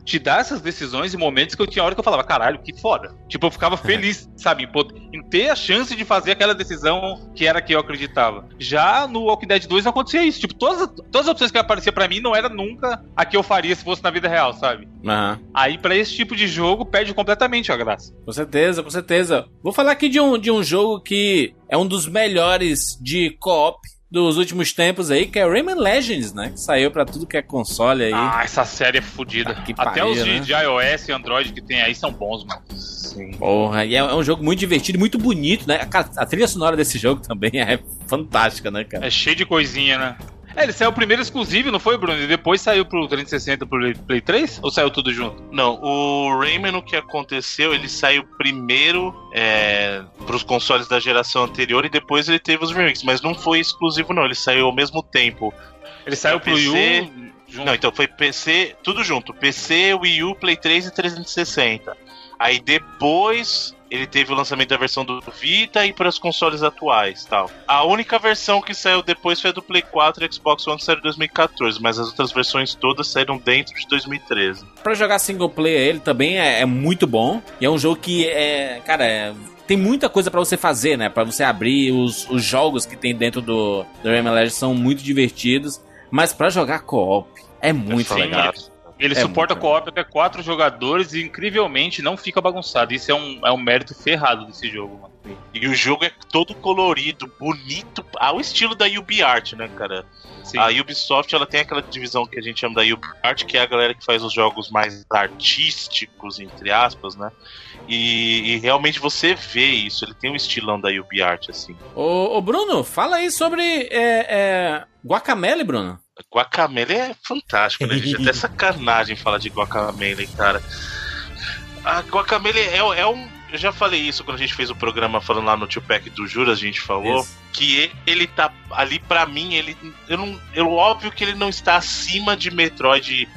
Speaker 2: te dar essas decisões em momentos que eu tinha hora que eu falava, caralho, que foda. Tipo, eu ficava feliz, sabe, em, em ter a chance de fazer aquela decisão que era que eu acreditava. Já no Walking Dead 2 não acontecia isso. Tipo, todas, todas as opções que apareciam para mim não era nunca a que eu faria se fosse na vida real, sabe?
Speaker 1: Uhum.
Speaker 2: Aí, para esse tipo de jogo, perde completamente a graça.
Speaker 1: Com certeza, com certeza. Vou falar aqui de um, de um jogo que é um dos melhores de co-op dos últimos tempos aí, que é Rayman Legends, né? Que saiu pra tudo que é console aí.
Speaker 2: Ah, essa série é fodida.
Speaker 1: Que
Speaker 2: Até
Speaker 1: pariu,
Speaker 2: os de,
Speaker 1: né?
Speaker 2: de iOS e Android que tem aí são bons, mano.
Speaker 3: Sim.
Speaker 1: Porra, e é, é um jogo muito divertido e muito bonito, né? A trilha sonora desse jogo também é fantástica, né, cara?
Speaker 2: É cheio de coisinha, né? É, ele saiu primeiro exclusivo, não foi, Bruno? E depois saiu pro 360 pro Play- Play 3? Ou saiu tudo junto?
Speaker 3: Não, o Rayman, o que aconteceu, ele saiu primeiro é, pros consoles da geração anterior e depois ele teve os remakes, mas não foi exclusivo não, ele saiu ao mesmo tempo.
Speaker 2: Ele saiu pro
Speaker 3: PC.
Speaker 2: Wii U.
Speaker 3: Não, então foi PC, tudo junto, PC, Wii U, Play 3 e 360. Aí depois ele teve o lançamento da versão do Vita e para os consoles atuais, tal. A única versão que saiu depois foi a do Play 4 e Xbox One que saiu em 2014, mas as outras versões todas saíram dentro de 2013.
Speaker 1: Pra jogar single player, ele também é, é muito bom. E é um jogo que é. Cara, é- tem muita coisa pra você fazer, né? Pra você abrir. Os, os jogos que tem dentro do, do Rayman Legends são muito divertidos. Mas pra jogar co-op é muito
Speaker 2: Sim,
Speaker 1: legal.
Speaker 2: Ele
Speaker 1: É
Speaker 2: suporta co-op até quatro jogadores e incrivelmente não fica bagunçado. Isso é um, é um mérito ferrado desse jogo, mano.
Speaker 3: E o jogo é todo colorido, bonito, ao estilo da UbiArt, né, cara?
Speaker 2: Sim.
Speaker 3: A Ubisoft, ela tem aquela divisão que a gente chama da UbiArt, que é a galera que faz os jogos mais artísticos, entre aspas, né? E, e realmente você vê isso, ele tem um estilão da UbiArt, assim.
Speaker 1: Ô, ô, Bruno, fala aí sobre é, é, Guacamele, Bruno.
Speaker 3: Guacamele é fantástico, né, gente? Até sacanagem falar de Guacamele, cara. A Guacamele é, é um. Eu já falei isso quando a gente fez o programa falando lá no Tio Pack do Juras, a gente falou.
Speaker 1: Isso.
Speaker 3: que ele, tá ali pra mim, ele eu não, eu óbvio que ele não está acima de Metroid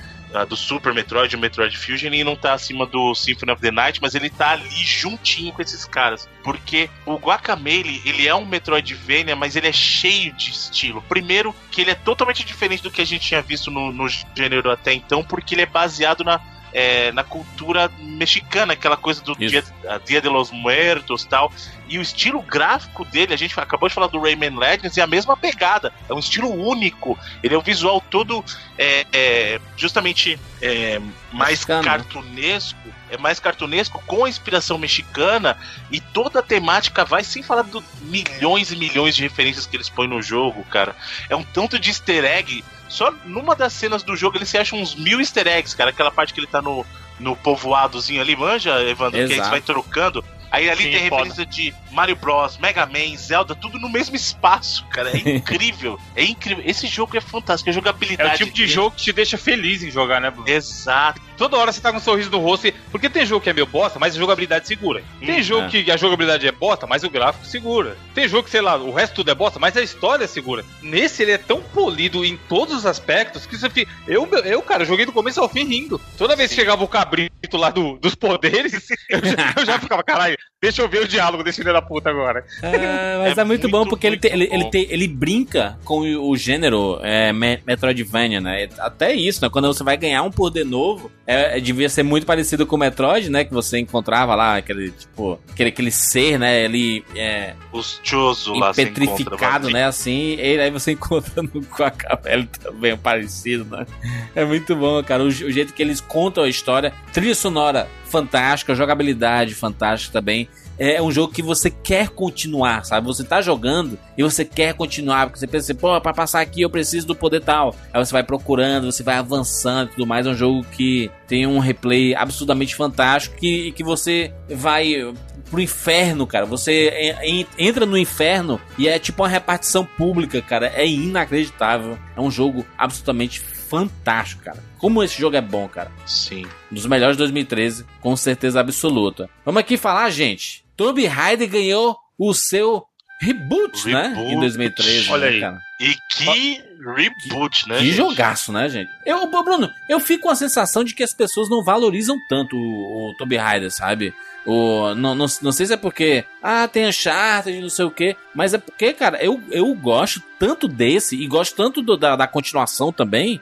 Speaker 3: do Super Metroid, o Metroid Fusion e não tá acima do Symphony of the Night, mas ele tá ali juntinho com esses caras, porque o Guacamele, ele é um Metroidvania, mas ele é cheio de estilo. Primeiro, que ele é totalmente diferente do que a gente tinha visto no, no gênero até então, porque ele é baseado na é, na cultura mexicana, aquela coisa do
Speaker 1: Isso.
Speaker 3: dia, dia de los Muertos tal. E o estilo gráfico dele, a gente acabou de falar do Rayman Legends, é a mesma pegada. É um estilo único. Ele é um visual todo é, é, justamente é, mais
Speaker 1: Mexicano.
Speaker 3: cartunesco. É mais cartunesco com a inspiração mexicana e toda a temática vai sem falar dos milhões e milhões de referências que eles põem no jogo, cara. É um tanto de easter egg. Só numa das cenas do jogo ele se acha uns mil easter eggs, cara. Aquela parte que ele tá no, no povoadozinho ali, manja, Evandro? Que aí você
Speaker 1: Exato.
Speaker 3: vai trocando. Aí ali
Speaker 2: Sim,
Speaker 3: tem
Speaker 2: é foda.
Speaker 3: referência de Mario Bros, Mega Man, Zelda, tudo no mesmo espaço, cara. É incrível. é incrível. Esse jogo é fantástico. A
Speaker 2: É
Speaker 3: jogabilidade.
Speaker 2: o tipo de
Speaker 3: dele-
Speaker 2: jogo que te deixa feliz em jogar, né, Bruno?
Speaker 3: Exato.
Speaker 2: Toda hora você tá com um sorriso no rosto. Porque tem jogo que é meio bosta, mas a jogabilidade segura. Tem
Speaker 3: Hum,
Speaker 2: jogo
Speaker 1: é.
Speaker 2: que a jogabilidade é bosta, mas o gráfico segura. Tem jogo que, sei lá, o resto tudo é bosta, mas a história segura. Nesse ele é tão polido em todos os aspectos que você fica. Eu, eu cara, joguei do começo ao fim rindo. Toda vez que chegava o cabrito lá do- dos poderes, eu já, eu já ficava, caralho, deixa eu ver o diálogo desse filho da puta agora.
Speaker 1: É, mas é,
Speaker 3: É
Speaker 1: muito,
Speaker 3: muito,
Speaker 1: bom porque ele, tem- ele,
Speaker 3: muito
Speaker 1: ele,
Speaker 3: bom.
Speaker 1: tem- ele brinca com o, gênero é, Me- Metroidvania, né? Até isso, né? Quando você vai ganhar um poder novo, é, é- devia ser muito parecido com o Metroid, né? Que você encontrava lá, aquele, tipo, aquele, aquele ser, né? Ele é
Speaker 3: Os Choso lá
Speaker 1: petrificado, né? Assim, e aí você encontra no Guacamele também, é parecido, né? É muito bom, cara. O, o jeito que eles contam a história, trilha sonora fantástica, jogabilidade fantástica também. É um jogo que você quer continuar, sabe? Você tá jogando e você quer continuar, porque você pensa assim, pô, pra passar aqui eu preciso do poder tal. Aí você vai procurando, você vai avançando e tudo mais. É um jogo que tem um replay absurdamente fantástico que, que você vai pro inferno, cara. Você en- en- entra no inferno e é tipo uma repartição pública, cara. É inacreditável. É um jogo absolutamente fantástico, cara. Como esse jogo é bom, cara.
Speaker 3: Sim.
Speaker 1: Um dos melhores de 2013, com certeza absoluta. Vamos aqui falar, gente. Tomb Raider ganhou o seu reboot, né?
Speaker 3: Reboot.
Speaker 1: Em 2013.
Speaker 2: Olha
Speaker 1: né,
Speaker 2: aí.
Speaker 1: cara?
Speaker 3: E que reboot, né?
Speaker 1: Que
Speaker 3: gente?
Speaker 1: jogaço, né, gente? Eu, Bruno, eu fico com a sensação de que as pessoas não valorizam tanto o, o Tomb Raider, sabe? O, não, não, não sei se é porque, ah, tem Uncharted, não sei o quê, mas é porque, cara, eu, eu gosto tanto desse e gosto tanto do- da, da continuação também,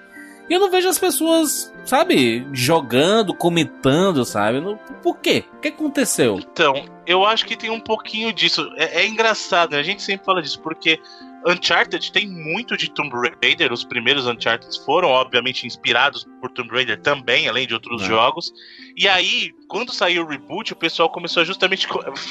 Speaker 1: e eu não vejo as pessoas sabe, jogando, comentando, sabe? Por quê? O que aconteceu?
Speaker 3: Então, eu acho que tem um pouquinho disso. É, é engraçado, né? a gente sempre fala disso, porque Uncharted tem muito de Tomb Raider. Os primeiros Uncharted foram, obviamente, inspirados por Tomb Raider também, além de outros é. jogos. E aí, quando saiu o reboot, o pessoal começou justamente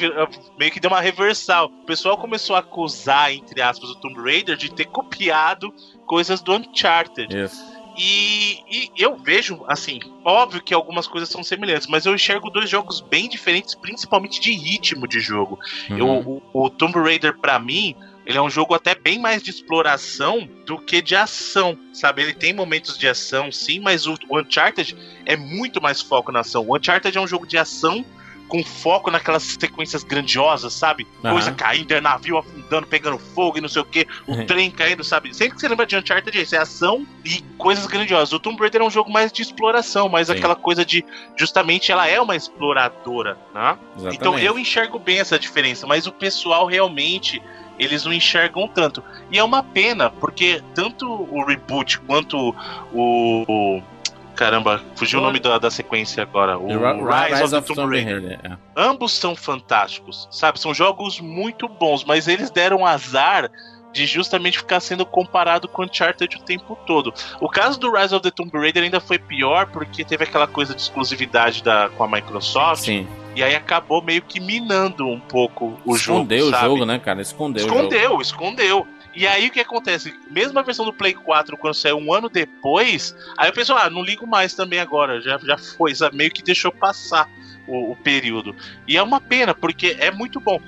Speaker 3: meio que deu uma reversal. O pessoal começou a acusar, entre aspas, o Tomb Raider de ter copiado coisas do Uncharted. Yes. E, e, eu vejo, assim, óbvio que algumas coisas são semelhantes, mas eu enxergo dois jogos bem diferentes, principalmente de ritmo de jogo. Uhum. Eu, o, o Tomb Raider, para mim, ele é um jogo até bem mais de exploração do que de ação, sabe? Ele tem momentos de ação, sim, mas o, o Uncharted é muito mais foco na ação. O Uncharted é um jogo de ação com foco naquelas sequências grandiosas, sabe? Uhum. Coisa caindo, é navio afundando, pegando fogo e não sei o que, o uhum. trem caindo, sabe? Sempre que você lembra de Uncharted, é isso, é ação e coisas grandiosas. O Tomb Raider é um jogo mais de exploração, mais Sim. aquela coisa de, justamente, ela é uma exploradora, né? Exatamente. Então eu enxergo bem essa diferença, mas o pessoal realmente eles não enxergam tanto. E é uma pena, porque tanto o reboot quanto o. Caramba, fugiu o nome da, da sequência agora. O Rise, Rise of, of the Tomb Raider. Raider. É. Ambos são fantásticos, sabe? São jogos muito bons, mas eles deram azar de justamente ficar sendo comparado com Uncharted o tempo todo. O caso do Rise of the Tomb Raider ainda foi pior porque teve aquela coisa de exclusividade da, com a Microsoft. Sim. E aí acabou meio que minando um pouco o
Speaker 1: escondeu
Speaker 3: jogo.
Speaker 1: Escondeu o sabe? jogo, né, cara? Escondeu.
Speaker 3: Escondeu, escondeu. E aí o que acontece? Mesmo a versão do Play 4, quando saiu um ano depois, aí eu penso, ah, não ligo mais também agora, já, já foi, sabe? meio que deixou passar o, o período. E é uma pena, porque é muito bom.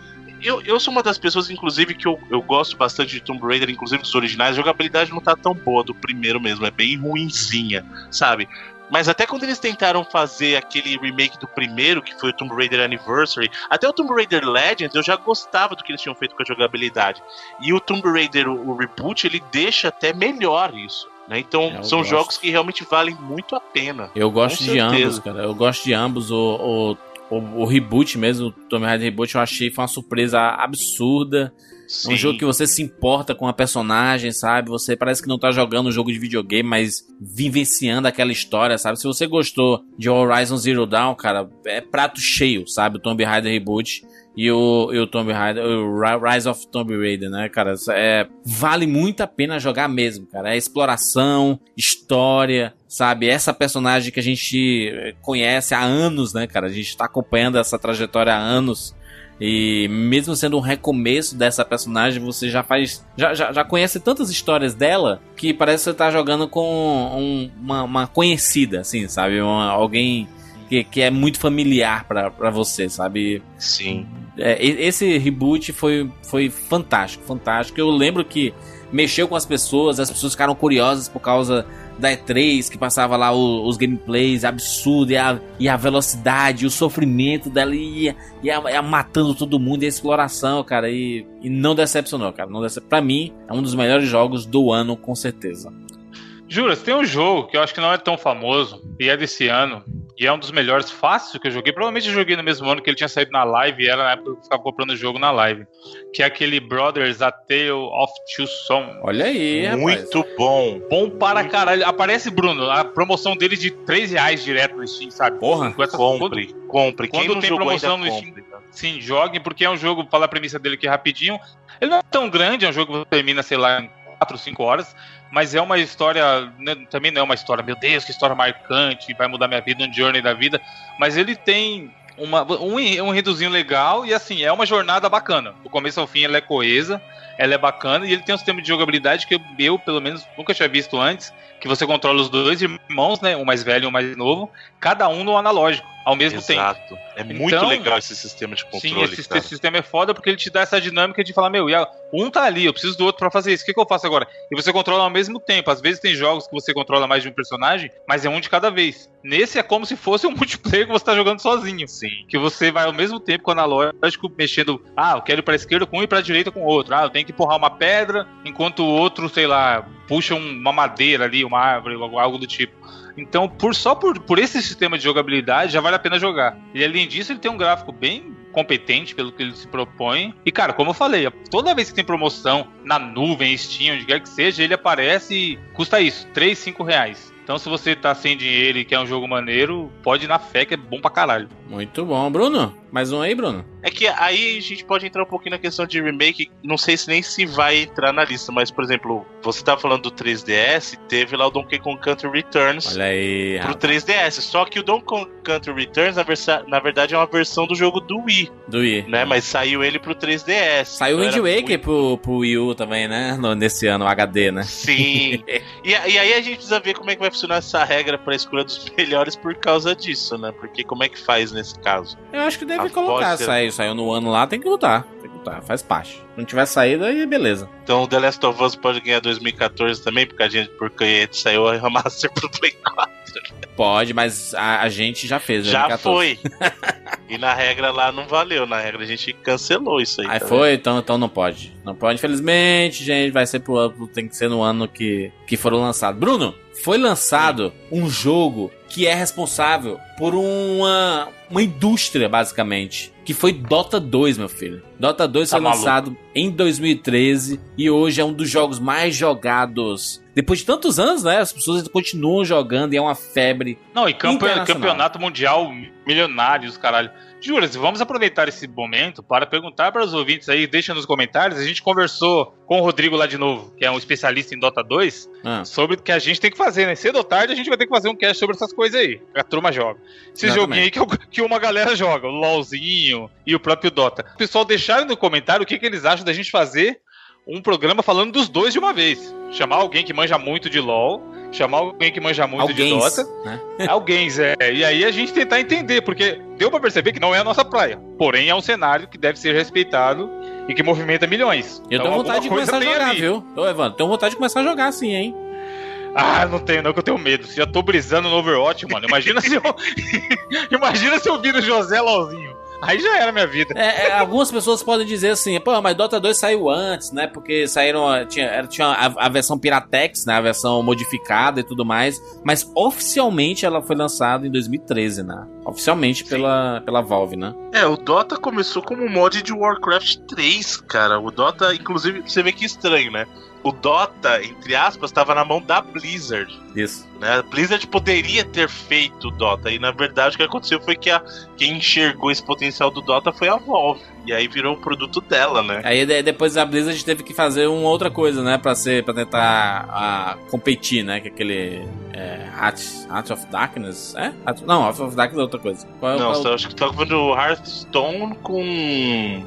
Speaker 3: Eu, eu sou uma das pessoas, inclusive, que eu, eu gosto bastante de Tomb Raider, inclusive dos originais. A jogabilidade não tá tão boa do primeiro mesmo, é bem ruinzinha, sabe? Mas até quando eles tentaram fazer aquele remake do primeiro, que foi o Tomb Raider Anniversary, até o Tomb Raider Legends eu já gostava do que eles tinham feito com a jogabilidade. E o Tomb Raider, o, o reboot, ele deixa até melhor isso. Né? Então é, são gosto. jogos que realmente valem muito a pena.
Speaker 1: Eu gosto de ambos, cara. Eu gosto de ambos. O, o, o, o reboot mesmo, o Tomb Raider Reboot, eu achei foi uma surpresa absurda. Sim. Um jogo que você se importa com a personagem, sabe? Você parece que não tá jogando um jogo de videogame, mas vivenciando aquela história, sabe? Se você gostou de Horizon Zero Dawn, cara, é prato cheio, sabe? O Tomb Raider Reboot e o, e o Tomb Raider, o Rise of Tomb Raider, né, cara? É, vale muito a pena jogar mesmo, cara. É exploração, história, sabe? Essa personagem que a gente conhece há anos, né, cara? A gente tá acompanhando essa trajetória há anos. E mesmo sendo um recomeço dessa personagem, você já faz. Já, já, já conhece tantas histórias dela que parece que você tá jogando com um, uma, uma, conhecida, assim, sabe? Uma, alguém que, que é muito familiar para você, sabe?
Speaker 3: Sim.
Speaker 1: É, esse reboot foi, foi fantástico, fantástico. Eu lembro que mexeu com as pessoas, as pessoas ficaram curiosas por causa da E3, que passava lá o, os gameplays absurdos, e a, e a velocidade, o sofrimento dela ia, ia, ia, matando todo mundo, e a exploração, cara, e, e não decepcionou, cara. Não decep... Pra mim, é um dos melhores jogos do ano, com certeza.
Speaker 2: Juras, tem um jogo que eu acho que não é tão famoso, e é desse ano, e é um dos melhores fáceis que eu joguei. Provavelmente eu joguei no mesmo ano que ele tinha saído na live, e era na época que eu ficava comprando o jogo na live. Que é aquele Brothers A Tale of Two Sons.
Speaker 1: Olha aí,
Speaker 3: Muito
Speaker 1: rapaz.
Speaker 3: bom.
Speaker 2: Bom para Muito caralho. Aparece, Bruno, a promoção dele de 3 reais direto no Steam, sabe?
Speaker 3: Porra, essa, compre, quando, compre.
Speaker 2: Quem quando tem promoção no Steam, compre, tá? sim, joguem, porque é um jogo, fala a premissa dele aqui rapidinho. Ele não é tão grande, é um jogo que você termina, sei lá, em 4, 5 horas mas é uma história, né, também não é uma história, meu Deus, que história marcante, vai mudar minha vida, um journey da vida, mas ele tem uma, um, um reduzinho legal e assim, é uma jornada bacana. Do começo ao fim ela é coesa, ela é bacana e ele tem um sistema de jogabilidade que eu, pelo menos, nunca tinha visto antes, que você controla os dois irmãos, né, o mais velho e o mais novo, cada um no analógico ao mesmo Exato. tempo.
Speaker 3: É muito então, legal esse sistema de controle.
Speaker 2: Sim, esse, esse, sistema é foda porque ele te dá essa dinâmica de falar, meu, um tá ali, eu preciso do outro para fazer isso. O que, que, eu faço agora? E você controla ao mesmo tempo. Às vezes tem jogos que você controla mais de um personagem, mas é um de cada vez. Nesse é como se fosse um multiplayer que você tá jogando sozinho.
Speaker 3: Sim.
Speaker 2: Que você vai ao mesmo tempo com o analógico mexendo. Ah, eu quero ir pra esquerda com um e pra direita com o outro. Ah, eu tenho que empurrar uma pedra, enquanto o outro, sei lá, puxa uma madeira ali, uma árvore, algo do tipo. Então, por só por, por esse sistema de jogabilidade, já vale a pena jogar. E além disso, ele tem um gráfico bem competente pelo que ele se propõe. E, cara, como eu falei, toda vez que tem promoção na nuvem, Steam, onde quer que seja, ele aparece e custa isso, 3, 5 reais. Então, se você tá sem dinheiro e quer um jogo maneiro, pode ir na fé, que é bom pra caralho.
Speaker 1: Muito bom. Bruno, mais um aí, Bruno?
Speaker 3: É que aí a gente pode entrar um pouquinho na questão de remake. Não sei se nem se vai entrar na lista, mas, por exemplo, você tá falando do 3DS, teve lá o Donkey Kong Country Returns
Speaker 1: Olha aí.
Speaker 3: pro
Speaker 1: rapaz,
Speaker 3: 3DS. Só que o Donkey Kong Country Returns, na, versa- na verdade, é uma versão do jogo do Wii,
Speaker 1: Do Wii.
Speaker 3: né? Mas saiu ele pro 3DS.
Speaker 1: Saiu o
Speaker 3: Então
Speaker 1: Wind Waker pro, pro Wii U também, né? No- nesse ano, o HD, né?
Speaker 3: Sim. e, e aí a gente precisa ver como é que vai funcionar essa regra pra escolha dos melhores por causa disso, né? Porque como é que faz nesse caso?
Speaker 1: Eu acho que deve
Speaker 3: Ah,
Speaker 1: colocar.
Speaker 3: ser.
Speaker 1: Saiu, saiu no ano lá, tem que botar. Tem que botar, faz parte. Não tiver saído, aí beleza.
Speaker 3: Então o The Last of Us pode ganhar 2014 também, porque a gente, porque saiu a remaster pro Play 4.
Speaker 1: Pode, mas a, a gente já fez.
Speaker 3: Já
Speaker 1: 2014.
Speaker 3: foi. e na regra lá não valeu. Na regra a gente cancelou isso aí.
Speaker 1: Aí
Speaker 3: tá
Speaker 1: foi, então, então não pode. Não pode, infelizmente, gente. Vai ser pro ano, tem que ser no ano que, que foram lançados. Bruno, foi lançado um jogo que é responsável por uma, uma indústria, basicamente. Que foi Dota 2, meu filho. Dota 2
Speaker 2: Tá
Speaker 1: foi
Speaker 2: maluco.
Speaker 1: lançado em 2013 e hoje é um dos jogos mais jogados. Depois de tantos anos, né? As pessoas continuam jogando e é uma febre.
Speaker 2: Não, e campe- campeonato mundial milionários, caralho. Juras, vamos aproveitar esse momento para perguntar para os ouvintes aí, deixa nos comentários. A gente conversou com o Rodrigo lá de novo, que é um especialista em Dota 2,
Speaker 1: Ah,
Speaker 2: sobre o que a gente tem que fazer, né? Cedo ou tarde a gente vai ter que fazer um cast sobre essas coisas aí. A turma joga. Esse joguinho aí que, eu- que uma galera joga, o LOLzinho e o próprio Dota. O pessoal deixaram no comentário o que, que eles acham da gente fazer um programa falando dos dois de uma vez. Chamar alguém que manja muito de LOL, chamar alguém que manja muito de Dota.
Speaker 1: né?
Speaker 2: Alguém, Zé. E aí a gente tentar entender, porque deu pra perceber que não é a nossa praia. Porém, é um cenário que deve ser respeitado e que movimenta milhões.
Speaker 1: Eu
Speaker 2: Então,
Speaker 1: tenho vontade de começar a jogar,
Speaker 2: ali.
Speaker 1: viu? Ô, Evandro, tenho vontade de começar a jogar sim, hein?
Speaker 2: Ah, não tenho, não, que eu tenho medo. Já tô brisando no Overwatch, mano. Imagina se eu. Imagina se eu viro José Lauzinho. Aí já era minha vida.
Speaker 1: É, é, algumas pessoas podem dizer assim, pô, mas Dota 2 saiu antes, né? Porque saíram. Tinha, era- tinha a, a versão Piratex, né? A versão modificada e tudo mais. Mas oficialmente ela foi lançada em 2013, né? Oficialmente pela, pela Valve, né?
Speaker 3: É, o Dota começou como um mod de Warcraft 3, cara. O Dota, inclusive, você vê que estranho, né? O Dota, entre aspas, estava na mão da Blizzard.
Speaker 1: Isso.
Speaker 3: Né? A Blizzard poderia ter feito o Dota. E na verdade o que aconteceu foi que a, quem enxergou esse potencial do Dota foi a Valve. E aí virou um produto dela, né?
Speaker 1: Aí de- depois a Blizzard teve que fazer uma outra coisa, né? Pra, ser, pra tentar a, competir, né? Que é aquele. É, Heart, Heart of Darkness? É? Heart- não, Heart of Darkness é outra coisa. Qual, é o-
Speaker 3: Não,
Speaker 1: qual,
Speaker 3: só, acho que tá vendo o Hearthstone com.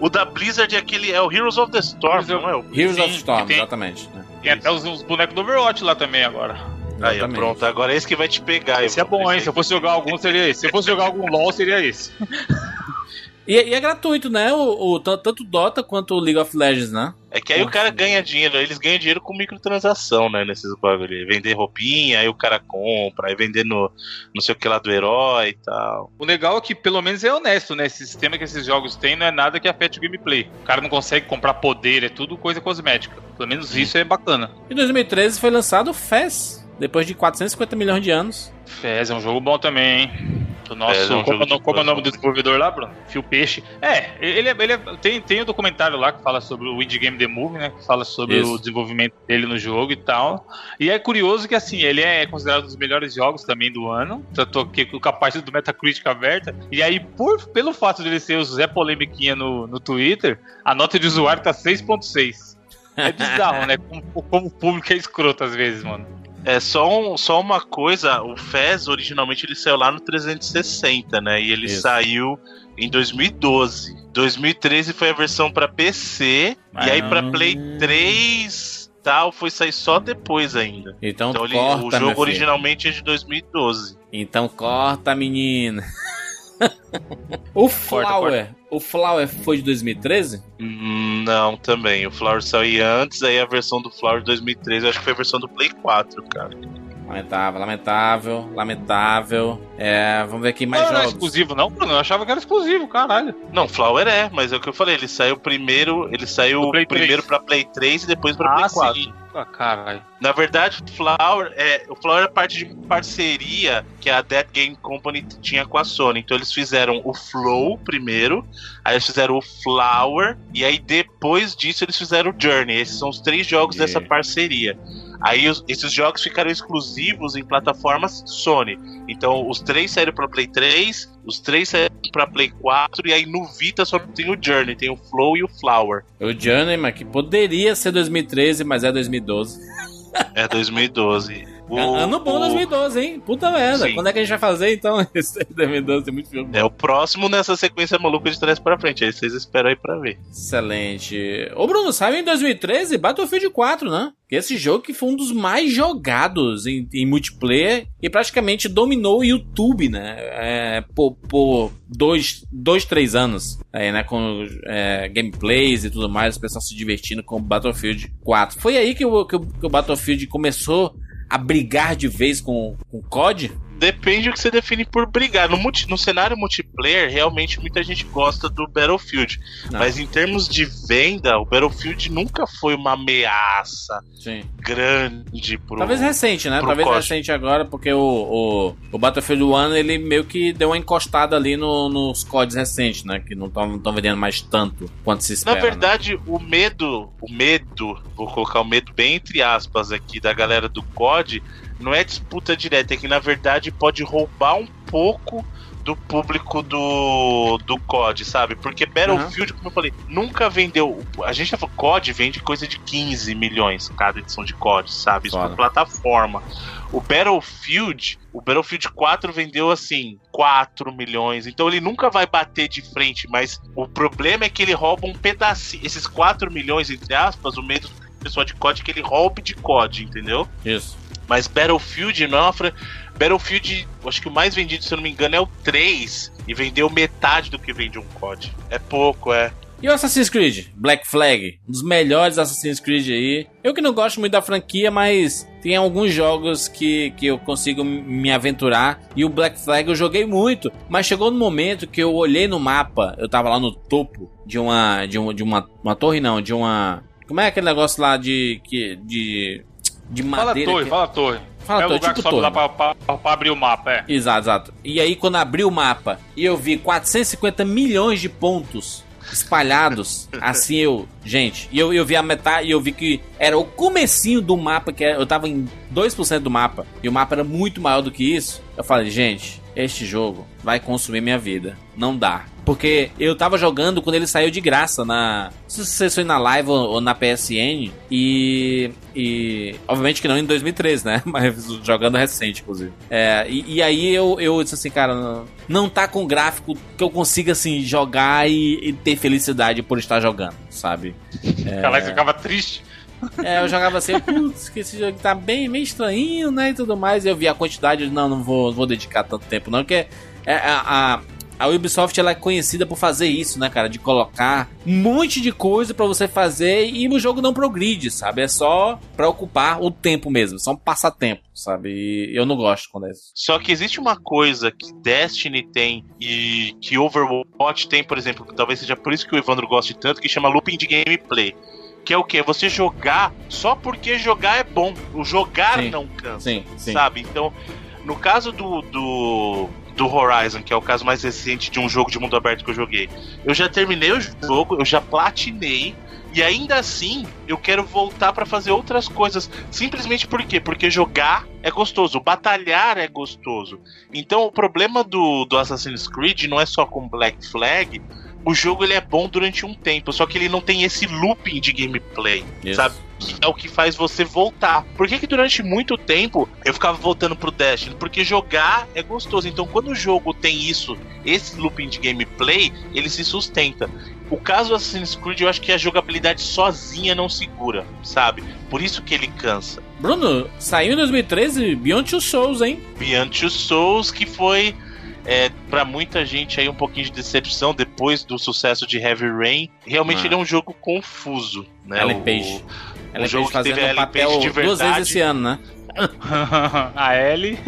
Speaker 3: O da Blizzard é aquele. É o Heroes of the Storm,
Speaker 2: Heroes
Speaker 3: não é? O...
Speaker 1: Heroes
Speaker 2: Sim,
Speaker 1: of Storm,
Speaker 2: tem-
Speaker 1: exatamente. né?
Speaker 2: Tem até os, os bonecos do Overwatch lá também agora.
Speaker 3: Aí,
Speaker 1: Exatamente.
Speaker 3: pronto, agora é esse que vai te pegar.
Speaker 2: Esse é bom, hein? Se eu fosse jogar algum, seria esse. Se eu fosse jogar algum LOL, seria esse.
Speaker 1: E, e é gratuito, né? O, o- tan- tanto Dota quanto o League of Legends, né?
Speaker 3: É que aí o cara ganha dinheiro, eles ganham dinheiro com microtransação, né? Nesses bagulho. aí. Vender roupinha, aí o cara compra, aí vender no não sei o que lá do herói e tal.
Speaker 2: O legal é que pelo menos é honesto, né? Esse sistema que esses jogos têm não é nada que afete o gameplay. O cara não consegue comprar poder, é tudo coisa cosmética. Pelo menos isso é bacana.
Speaker 1: Em 2013 foi lançado o FES, depois de 450 milhões de anos.
Speaker 2: Fez, é um jogo bom também, hein? Do nosso.
Speaker 3: É um
Speaker 2: como, como é o nome do desenvolvedor lá, Bruno? Fio Peixe. É, ele, é- ele é- tem, tem o documentário lá que fala sobre o Indie Game The Movie, né? Que fala sobre
Speaker 1: Isso.
Speaker 2: o desenvolvimento dele no jogo e tal. E é curioso que, assim, ele é considerado um dos melhores jogos também do ano. Tanto que com a parte do Metacritic aberta. E aí, por, pelo fato dele ser o Zé Polemiquinha no, no Twitter, a nota de usuário tá 6.6. É bizarro, né? Como, como o público é escroto às vezes, mano.
Speaker 3: É só, um- só uma coisa, o FES originalmente ele saiu lá no 360, né? E ele
Speaker 1: Isso.
Speaker 3: saiu em 2012. 2013 foi a versão pra PC e aí pra
Speaker 1: Ah.
Speaker 3: Play 3 tal foi sair só depois ainda.
Speaker 1: Então,
Speaker 3: Então ele-
Speaker 1: corta,
Speaker 3: o
Speaker 1: meu
Speaker 3: jogo
Speaker 1: filho.
Speaker 3: originalmente é de 2012.
Speaker 1: Então corta, menina. o Flower, o Flower foi de 2013?
Speaker 3: Hum, Não, também. O Flower saiu antes, aí a versão do Flower de 2013, eu acho que foi a versão do Play 4, cara.
Speaker 1: Lamentável, lamentável, lamentável. É, vamos ver aqui mais
Speaker 2: não, não é
Speaker 1: jogos.
Speaker 2: exclusivo, não, Bruno. Eu achava que era exclusivo, caralho.
Speaker 3: Não, Flower é, mas é o que eu falei, ele saiu primeiro, ele saiu primeiro
Speaker 2: 3.
Speaker 3: pra Play 3 e depois pra Play 4.
Speaker 2: sim. Ah, caralho.
Speaker 3: Na verdade, o Flower é, o Flower é parte de parceria que a Dead Game Company tinha com a Sony. Então eles fizeram o Flow primeiro, aí eles fizeram o Flower e aí depois disso eles fizeram o Journey. Esses são os três jogos
Speaker 1: E-
Speaker 3: dessa parceria. Aí os, esses jogos ficaram exclusivos em plataformas Sony. Então os três saíram para Play 3, os três saíram para Play 4 e aí no Vita só tem o Journey, tem o Flow e o Flower.
Speaker 1: O Journey, mas que poderia ser 2013, mas é 2012.
Speaker 3: É 2012.
Speaker 1: O, ano bom o... 2012, hein? Puta merda. Sim. Quando é que a gente vai fazer então? Esse 2012 tem muito filme.
Speaker 3: É o próximo nessa sequência maluca de trás pra frente. Aí vocês esperam aí pra ver.
Speaker 1: Excelente. Ô Bruno, saiu em 2013 Battlefield 4, né? Esse jogo que foi um dos mais jogados em, em multiplayer e praticamente dominou o YouTube, né? É, por, por dois, dois, três anos, aí, né? Com é, gameplays e tudo mais, o pessoal se divertindo com Battlefield 4. Foi aí que o, que o, que o Battlefield começou a brigar de vez com, com COD?
Speaker 3: Depende do que você define por brigar. No, multi, no cenário multiplayer, realmente muita gente gosta do Battlefield. Não. Mas em termos de venda, o Battlefield nunca foi uma ameaça Sim. grande pro.
Speaker 1: Talvez recente, né? Talvez recente agora, porque o, o, o, Battlefield 1 ele meio que deu uma encostada ali no, nos CODs recentes, né? Que não estão vendendo mais tanto quanto se espera.
Speaker 3: Na né? verdade, né? o medo, o medo, vou colocar o medo bem entre aspas aqui, da galera do COD não é disputa direta, é que na verdade pode roubar um pouco do público do, do COD, sabe? Porque Battlefield, uhum. como eu falei, nunca vendeu. A gente tá falando, COD vende coisa de 15 milhões cada edição de COD, sabe? Isso por plataforma. O Battlefield, o Battlefield 4 vendeu assim 4 milhões. Então ele nunca vai bater de frente, mas o problema é que ele rouba um pedacinho. Esses 4 milhões, entre aspas, o medo do pessoal de COD é que ele roube de COD, entendeu?
Speaker 1: Isso.
Speaker 3: Mas Battlefield não é uma fran... Battlefield, acho que o mais vendido, se eu não me engano, é o 3. E vendeu metade do que vende um COD. É pouco, é.
Speaker 1: E o Assassin's Creed? Black Flag, um dos melhores Assassin's Creed aí. Eu que não gosto muito da franquia, mas tem alguns jogos que, que eu consigo me aventurar. E o Black Flag eu joguei muito, mas chegou no momento que eu olhei no mapa, eu tava lá no topo de uma de uma, de uma, uma torre não, de uma como é aquele negócio lá de que de de madeira.
Speaker 2: Fala torre,
Speaker 1: que...
Speaker 2: fala torre. Fala é torre, o lugar tipo que sobe torre. lá pra, pra, pra, abrir o mapa, é.
Speaker 1: Exato, exato. E aí, quando abri o mapa e eu vi 450 milhões de pontos espalhados, assim eu, gente, e eu, eu vi a metade e eu vi que era o comecinho do mapa, que eu tava em 2% do mapa, e o mapa era muito maior do que isso. Eu falei, gente, este jogo vai consumir minha vida. Não dá. Porque eu tava jogando quando ele saiu de graça na. Não sei se foi na live ou na PSN. E. E. Obviamente que não em 2013, né? Mas jogando recente, inclusive. É, e, e, aí eu, eu disse assim, cara, não, não tá com gráfico que eu consiga, assim, jogar e, e ter felicidade por estar jogando, sabe?
Speaker 2: É... Caralho, você ficava triste.
Speaker 1: É, eu jogava assim, putz, que esse jogo tá bem meio estranho, né? E tudo mais. Eu vi a quantidade, não, não vou, vou dedicar tanto tempo, não, porque é, a, a, a Ubisoft ela é conhecida por fazer isso, né, cara? De colocar um monte de coisa para você fazer e o jogo não progride, sabe? É só pra ocupar o tempo mesmo, só um passatempo, sabe? E eu não gosto quando é isso.
Speaker 3: Só que existe uma coisa que Destiny tem e que Overwatch tem, por exemplo, que talvez seja por isso que o Evandro goste tanto, que chama looping de gameplay que é o que? Você jogar só porque jogar é bom. O jogar sim, não cansa. Sim, sim. Sabe? Então, no caso do, do, do Horizon, que é o caso mais recente de um jogo de mundo aberto que eu joguei, eu já terminei o jogo, eu já platinei. E ainda assim, eu quero voltar para fazer outras coisas. Simplesmente por quê? Porque jogar é gostoso, batalhar é gostoso. Então, o problema do, do Assassin's Creed não é só com Black Flag, o jogo ele é bom durante um tempo, só que ele não tem esse looping de gameplay, Isso. sabe? Que é o que faz você voltar. Por que, que durante muito tempo eu ficava voltando pro Destiny? Porque jogar é gostoso. Então, quando o jogo tem isso, esse looping de gameplay, ele se sustenta. O caso do Assassin's Creed, eu acho que a jogabilidade sozinha não segura, sabe? Por isso que ele cansa.
Speaker 1: Bruno, saiu em 2013 Beyond Two Souls, hein?
Speaker 3: Beyond Two Souls, que foi é, para muita gente aí um pouquinho de decepção depois do sucesso de Heavy Rain. Realmente ah. ele é um jogo confuso, né?
Speaker 1: Ellen Page. O, um jogo que teve um papel de verdade. duas vezes esse ano, né?
Speaker 2: a Ellie.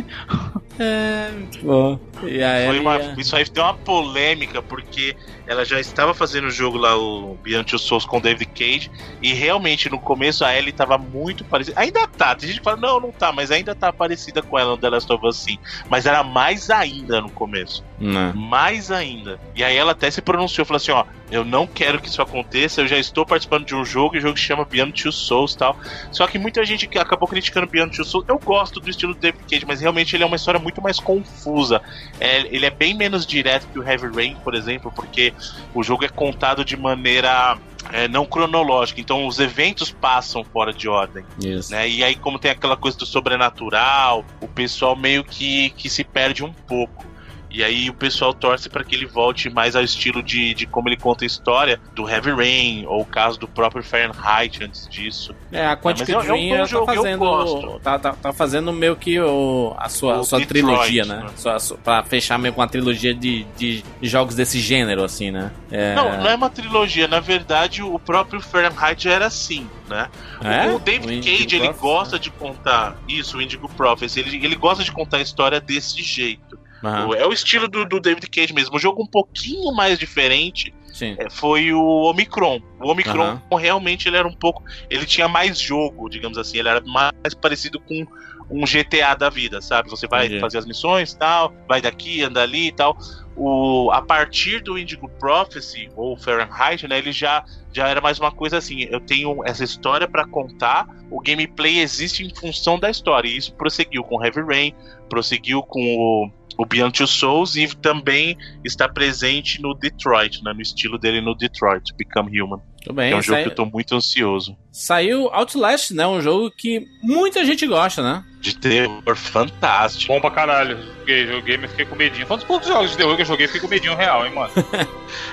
Speaker 1: É, muito bom.
Speaker 3: E a Ellie, uma, Isso aí deu uma polêmica, porque ela já estava fazendo o jogo lá, o Beyond Two Souls com David Cage, e realmente no começo a Ellie estava muito parecida. Ainda tá, tem gente que fala, não, não tá, mas ainda tá parecida com ela no The Last of Us sim. Mas era mais ainda no começo. Não. Né. Mais ainda. E aí ela até se pronunciou, falou assim, ó, Eu não quero que isso aconteça. Eu já estou participando de um jogo, e o jogo se chama Beyond Two Souls tal. Só que muita gente acabou criticando Beyond Two Souls. Eu gosto do estilo do David Cage, mas realmente ele é uma história muito mais confusa. É, ele é bem menos direto que o Heavy Rain, por exemplo, porque o jogo é contado de maneira é, não cronológica, então os eventos passam fora de ordem. Né? E aí, como tem aquela coisa do sobrenatural, o pessoal meio que, que se perde um pouco. E aí o pessoal torce para que ele volte mais ao estilo de, de como ele conta a história do Heavy Rain, ou o caso do próprio Fahrenheit antes disso.
Speaker 1: É, a Quantic
Speaker 3: É, mas é um
Speaker 1: Dream
Speaker 3: bom
Speaker 1: tá fazendo. Tá, tá, tá fazendo meio que o, a sua,
Speaker 3: O
Speaker 1: sua
Speaker 3: Detroit,
Speaker 1: trilogia, né?
Speaker 3: né?
Speaker 1: Sua, sua, pra fechar meio com uma trilogia de, de jogos desse gênero, assim, né? É...
Speaker 3: Não, não é uma trilogia, na verdade o próprio Fahrenheit era assim, né?
Speaker 1: É?
Speaker 3: O David
Speaker 1: O
Speaker 3: Cage, ele
Speaker 1: Prophecy,
Speaker 3: gosta de contar isso, o Indigo Prophecy, ele, ele gosta de contar a história desse jeito. O- É o estilo do, do David Cage mesmo. O jogo um pouquinho mais diferente é, foi o Omicron. O Omicron
Speaker 1: Aham.
Speaker 3: realmente ele era um pouco. Ele tinha mais jogo, digamos assim. Ele era mais parecido com um GTA da vida, sabe? Você vai
Speaker 1: Entendi.
Speaker 3: fazer as missões tal, vai daqui, anda ali e tal. O, a partir do Indigo Prophecy, ou Fahrenheit, né? Ele já, já era mais uma coisa assim. Eu tenho essa história pra contar, o gameplay existe em função da história. E isso prosseguiu com Heavy Rain, prosseguiu com o, o Beyond Two Souls e também está presente no Detroit, né? No estilo dele no Detroit, Become Human.
Speaker 1: Tudo bem.
Speaker 3: É um jogo
Speaker 1: sai-
Speaker 3: que eu tô muito ansioso.
Speaker 1: Saiu Outlast, né? Um jogo que muita gente gosta, né?
Speaker 3: De terror fantástico.
Speaker 2: Bom pra caralho. Joguei, joguei, mas fiquei com medinho. Foi um dos poucos jogos de terror que eu joguei, fiquei com medinho real, hein, mano.